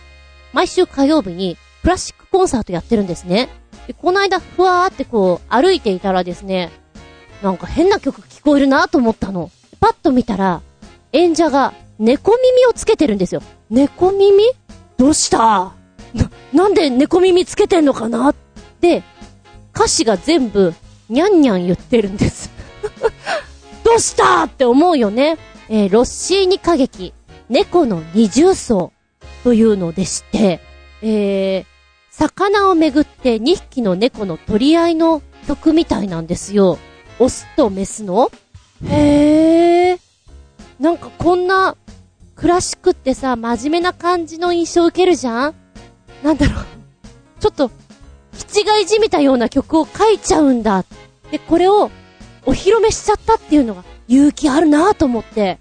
毎週火曜日にクラシックコンサートやってるんですね。で、この間、ふわーってこう、歩いていたらですね、なんか変な曲聞こえるなと思ったの。パッと見たら、演者が猫耳をつけてるんですよ。猫耳？どうした？な、なんで猫耳つけてんのかなって、歌詞が全部、にゃんにゃん言ってるんです どうしたって思うよね。えー、ロッシーニ歌劇、猫の二重奏というのでして、えー、魚をめぐって2匹の猫の取り合いの曲みたいなんですよ。オスとメスのへー。なんかこんな、クラシックってさ、真面目な感じの印象を受けるじゃんなんだろう。ちょっと、気違いじみたような曲を書いちゃうんだ。で、これをお披露目しちゃったっていうのが勇気あるなぁと思って、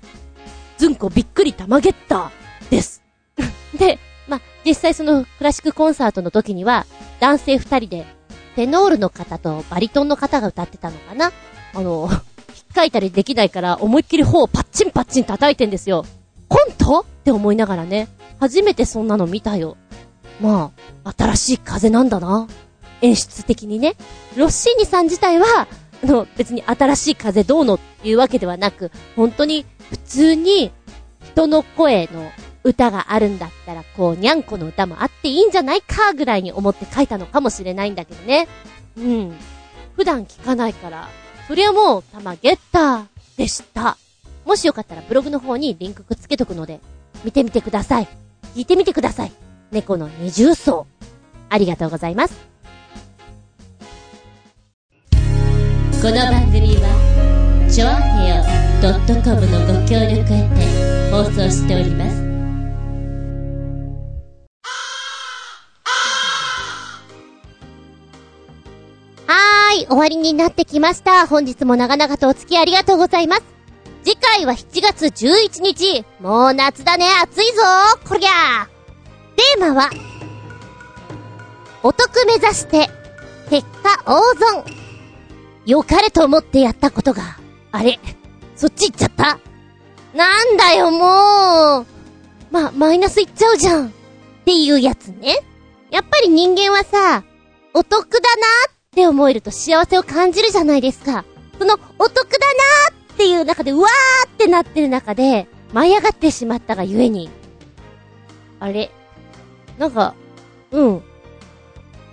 ずんこびっくりたまげったです。で、まあ、実際そのクラシックコンサートの時には、男性二人で、テノールの方とバリトンの方が歌ってたのかなあの、引っかいたりできないから思いっきり頬をパッチンパッチン叩いてんですよ。コント？って思いながらね、初めてそんなの見たよ。まあ、新しい風なんだな。演出的にね。ロッシーニさん自体は、あの、別に新しい風どうのっていうわけではなく、本当に普通に人の声の歌があるんだったら、こう、にゃんこの歌もあっていいんじゃないかぐらいに思って書いたのかもしれないんだけどね。うん。普段聞かないから、それはもう、たまゲッターでした。もしよかったらブログの方にリンクくっつけとくので、見てみてください。聞いてみてください。猫の二重奏。ありがとうございます。この番組はちょあへよ .com のご協力へて放送しておりますはーい、終わりになってきました。本日も長々とお付き合いありがとうございます。次回は7月11日。もう夏だね、暑いぞこりゃーテーマは、お得目指して、結果大損。良かれと思ってやったことが、あれ、そっち行っちゃった？なんだよ、もう。ま、マイナスいっちゃうじゃん。っていうやつね。やっぱり人間はさ、お得だなって思えると幸せを感じるじゃないですか。その、お得だなっていう中で、うわーってなってる中で、舞い上がってしまったがゆえに、あれ？なんか、うん。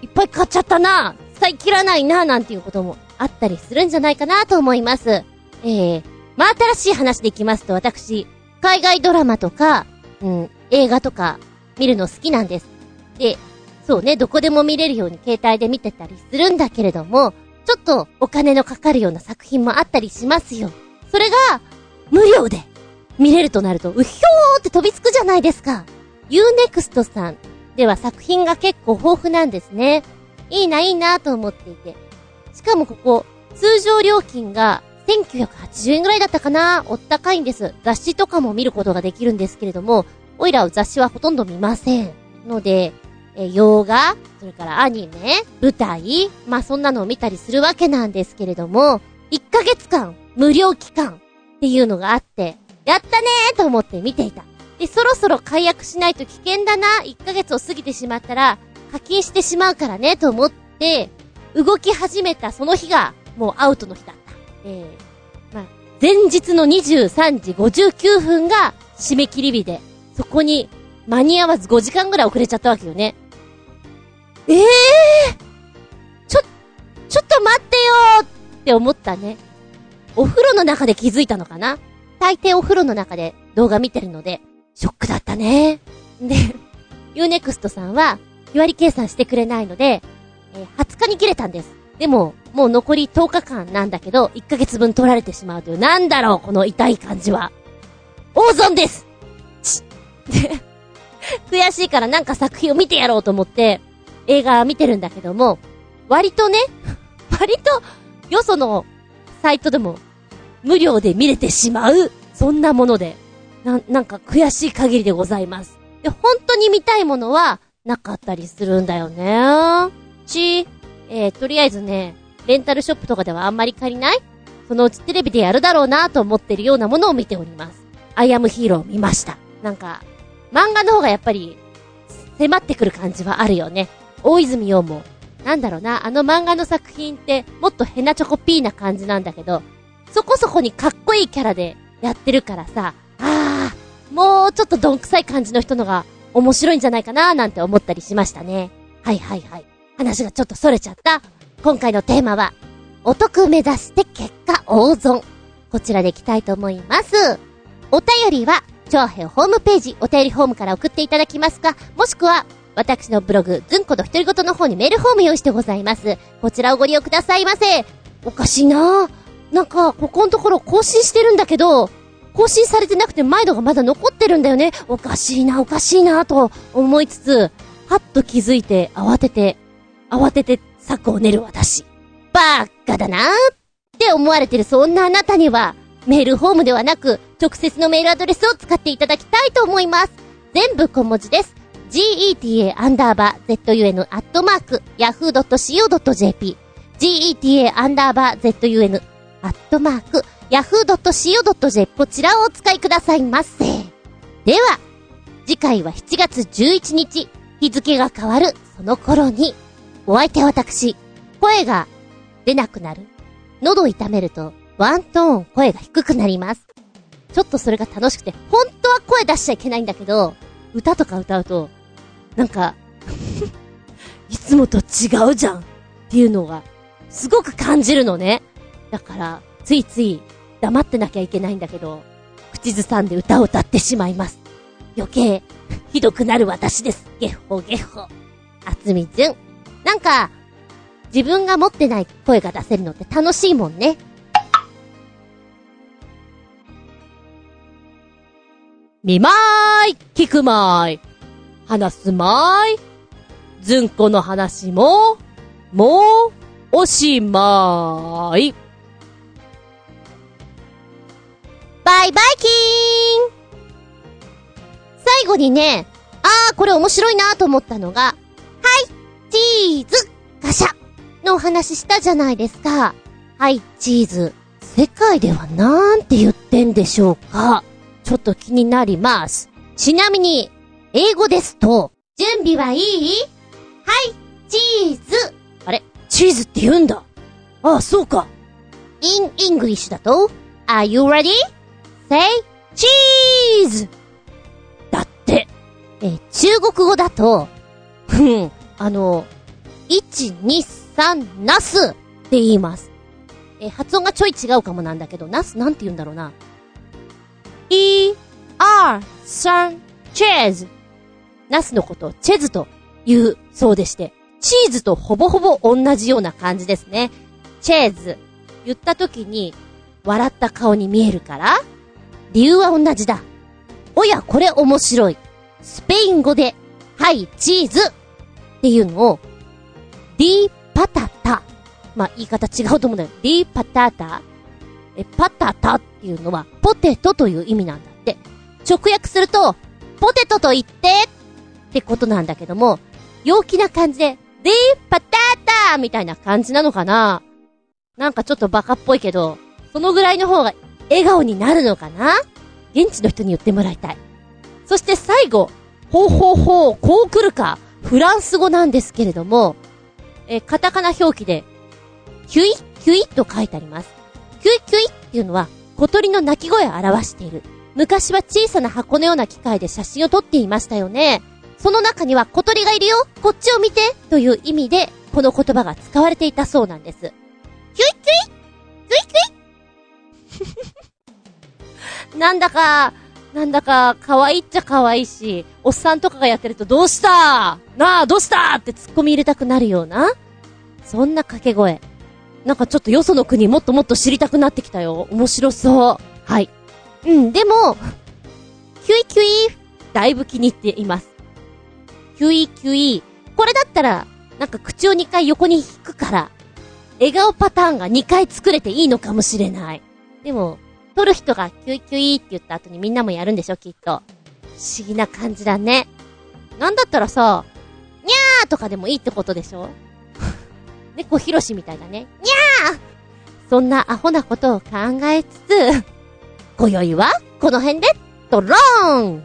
いっぱい買っちゃったな使い切らないななんていうこともあったりするんじゃないかなと思います。えー、まあ、新しい話でいきますと私、海外ドラマとか、うん、映画とか見るの好きなんです。で、そうね、どこでも見れるように携帯で見てたりするんだけれども、ちょっとお金のかかるような作品もあったりしますよ。それが、無料で、見れるとなると、うひょーって飛びつくじゃないですか。Unext さんでは作品が結構豊富なんですね。いいな、いいなと思っていて。しかもここ、通常料金が1980円ぐらいだったかなおったかいんです。雑誌とかも見ることができるんですけれども、おいらは雑誌はほとんど見ません。ので、え、洋画、それからアニメ、舞台、まあ、そんなのを見たりするわけなんですけれども、1ヶ月間、無料期間っていうのがあって、やったねーと思って見ていた。で、そろそろ解約しないと危険だな、1ヶ月を過ぎてしまったら、課金してしまうからね、と思って、動き始めたその日が、もうアウトの日だった。えー、まあ、前日の23時59分が締め切り日で、そこに間に合わず5時間ぐらい遅れちゃったわけよね。ええー、ちょ、ちょっと待ってよーって思ったね。お風呂の中で気づいたのかな？大抵お風呂の中で動画見てるので、ショックだったね。で、Unext さんは、日割り計算してくれないので、えー、20日に切れたんです。でも、もう残り10日間なんだけど、1ヶ月分取られてしまうという、なんだろう、この痛い感じは。大損ですちで、悔しいからなんか作品を見てやろうと思って、映画見てるんだけども、割とね、割と、よそのサイトでも、無料で見れてしまう、そんなもので、な、なんか悔しい限りでございます。で、本当に見たいものは、なかったりするんだよね。ち、えー、とりあえずね、レンタルショップとかではあんまり借りない？そのうちテレビでやるだろうなと思ってるようなものを見ております。アイアムヒーロー見ました。なんか、漫画の方がやっぱり、迫ってくる感じはあるよね。大泉洋も、なんだろうな、あの漫画の作品ってもっとヘナチョコピーな感じなんだけど、そこそこにかっこいいキャラでやってるからさ、もうちょっとどんくさい感じの人のが面白いんじゃないかなーなんて思ったりしましたね。はいはいはい。話がちょっと逸れちゃった。今回のテーマは、お得目指して結果大損。こちらでいきたいと思います。お便りは、長編ホームページ、お便りフォームから送っていただきますか、もしくは、私のブログ、ずんこの独り言の方にメールフォーム用意してございます。こちらをご利用くださいませ。おかしいななんか、ここのところ更新してるんだけど、更新されてなくてマイドがまだ残ってるんだよね。おかしいな、おかしいな、と思いつつ、はっと気づいて、慌てて、慌てて策を練る私。バーカだなって思われてるそんなあなたには、メールフォームではなく、直接のメールアドレスを使っていただきたいと思います。全部小文字です。geta アンダーバー zun アットマーク yahoo.co.jp geta アンダーバー zun アットマーク yahoo.co.jp こちらをお使いくださいませ。では、次回は7月11日、日付が変わるその頃に、お相手は私、声が出なくなる。喉痛めると、ワントーン声が低くなります。ちょっとそれが楽しくて、本当は声出しちゃいけないんだけど、歌とか歌うと、なんか いつもと違うじゃんっていうのが、すごく感じるのね。だから、ついつい黙ってなきゃいけないんだけど、口ずさんで歌を歌ってしまいます。余計、ひどくなる私です。ゲッホゲッホ。あつみじゅん。なんか、自分が持ってない声が出せるのって楽しいもんね。見まーい聞くまーい話すまーいずんこの話も、もう、おしまーい。バイバイキーン最後にね、あー、これ面白いなと思ったのが、はい、チーズ、ガシャのお話したじゃないですか。はい、チーズ。世界ではなんて言ってんでしょうかちょっと気になります。ちなみに、英語ですと、準備はいい？はい、チーズ。あれ？チーズって言うんだ。ああ、そうか。in English だと、Are you ready? Say cheese! だって。え、中国語だと、ふん、あの、1、2、3、ナスって言います。え、発音がちょい違うかもなんだけど、ナスなんて言うんだろうな。e, r, 3, チェーズ。ナスのことをチェズと言うそうでして、チーズとほぼほぼ同じような感じですね。チェーズ。言った時に、笑った顔に見えるから理由は同じだ。おや、これ面白い。スペイン語で、はい、チーズっていうのを、ディーパタタ。まあ、言い方違うと思うんだよ。ディーパタタ。え、パタタっていうのは、ポテトという意味なんだって。直訳すると、ポテトと言ってってことなんだけども、陽気な感じで、ディーパタタみたいな感じなのかななんかちょっとバカっぽいけど、そのぐらいの方が笑顔になるのかな？現地の人に言ってもらいたい。そして最後、ほうほうほう、こう来るか？フランス語なんですけれども、えカタカナ表記で、キュイキュイと書いてあります。キュイキュイっていうのは、小鳥の鳴き声を表している。昔は小さな箱のような機械で写真を撮っていましたよね。その中には小鳥がいるよこっちを見てという意味で、この言葉が使われていたそうなんです。キュイキュイキュイキュイ なんだか、なんだか、可愛いっちゃ可愛いし、おっさんとかがやってると、どうした？なあ、どうした？って突っ込み入れたくなるような、そんな掛け声。なんかちょっとよその国もっともっと知りたくなってきたよ。面白そう。はい。うん、でも、キュイキュイ、だいぶ気に入っています。キュイキュイ。これだったら、なんか口を2回横に引くから、笑顔パターンが2回作れていいのかもしれない。でも、撮る人がキュイキュイって言った後にみんなもやるんでしょ、きっと。不思議な感じだね。なんだったらさ、にゃーとかでもいいってことでしょ？猫ひろしみたいだね。にゃーそんなアホなことを考えつつ、今宵はこの辺で、ドローン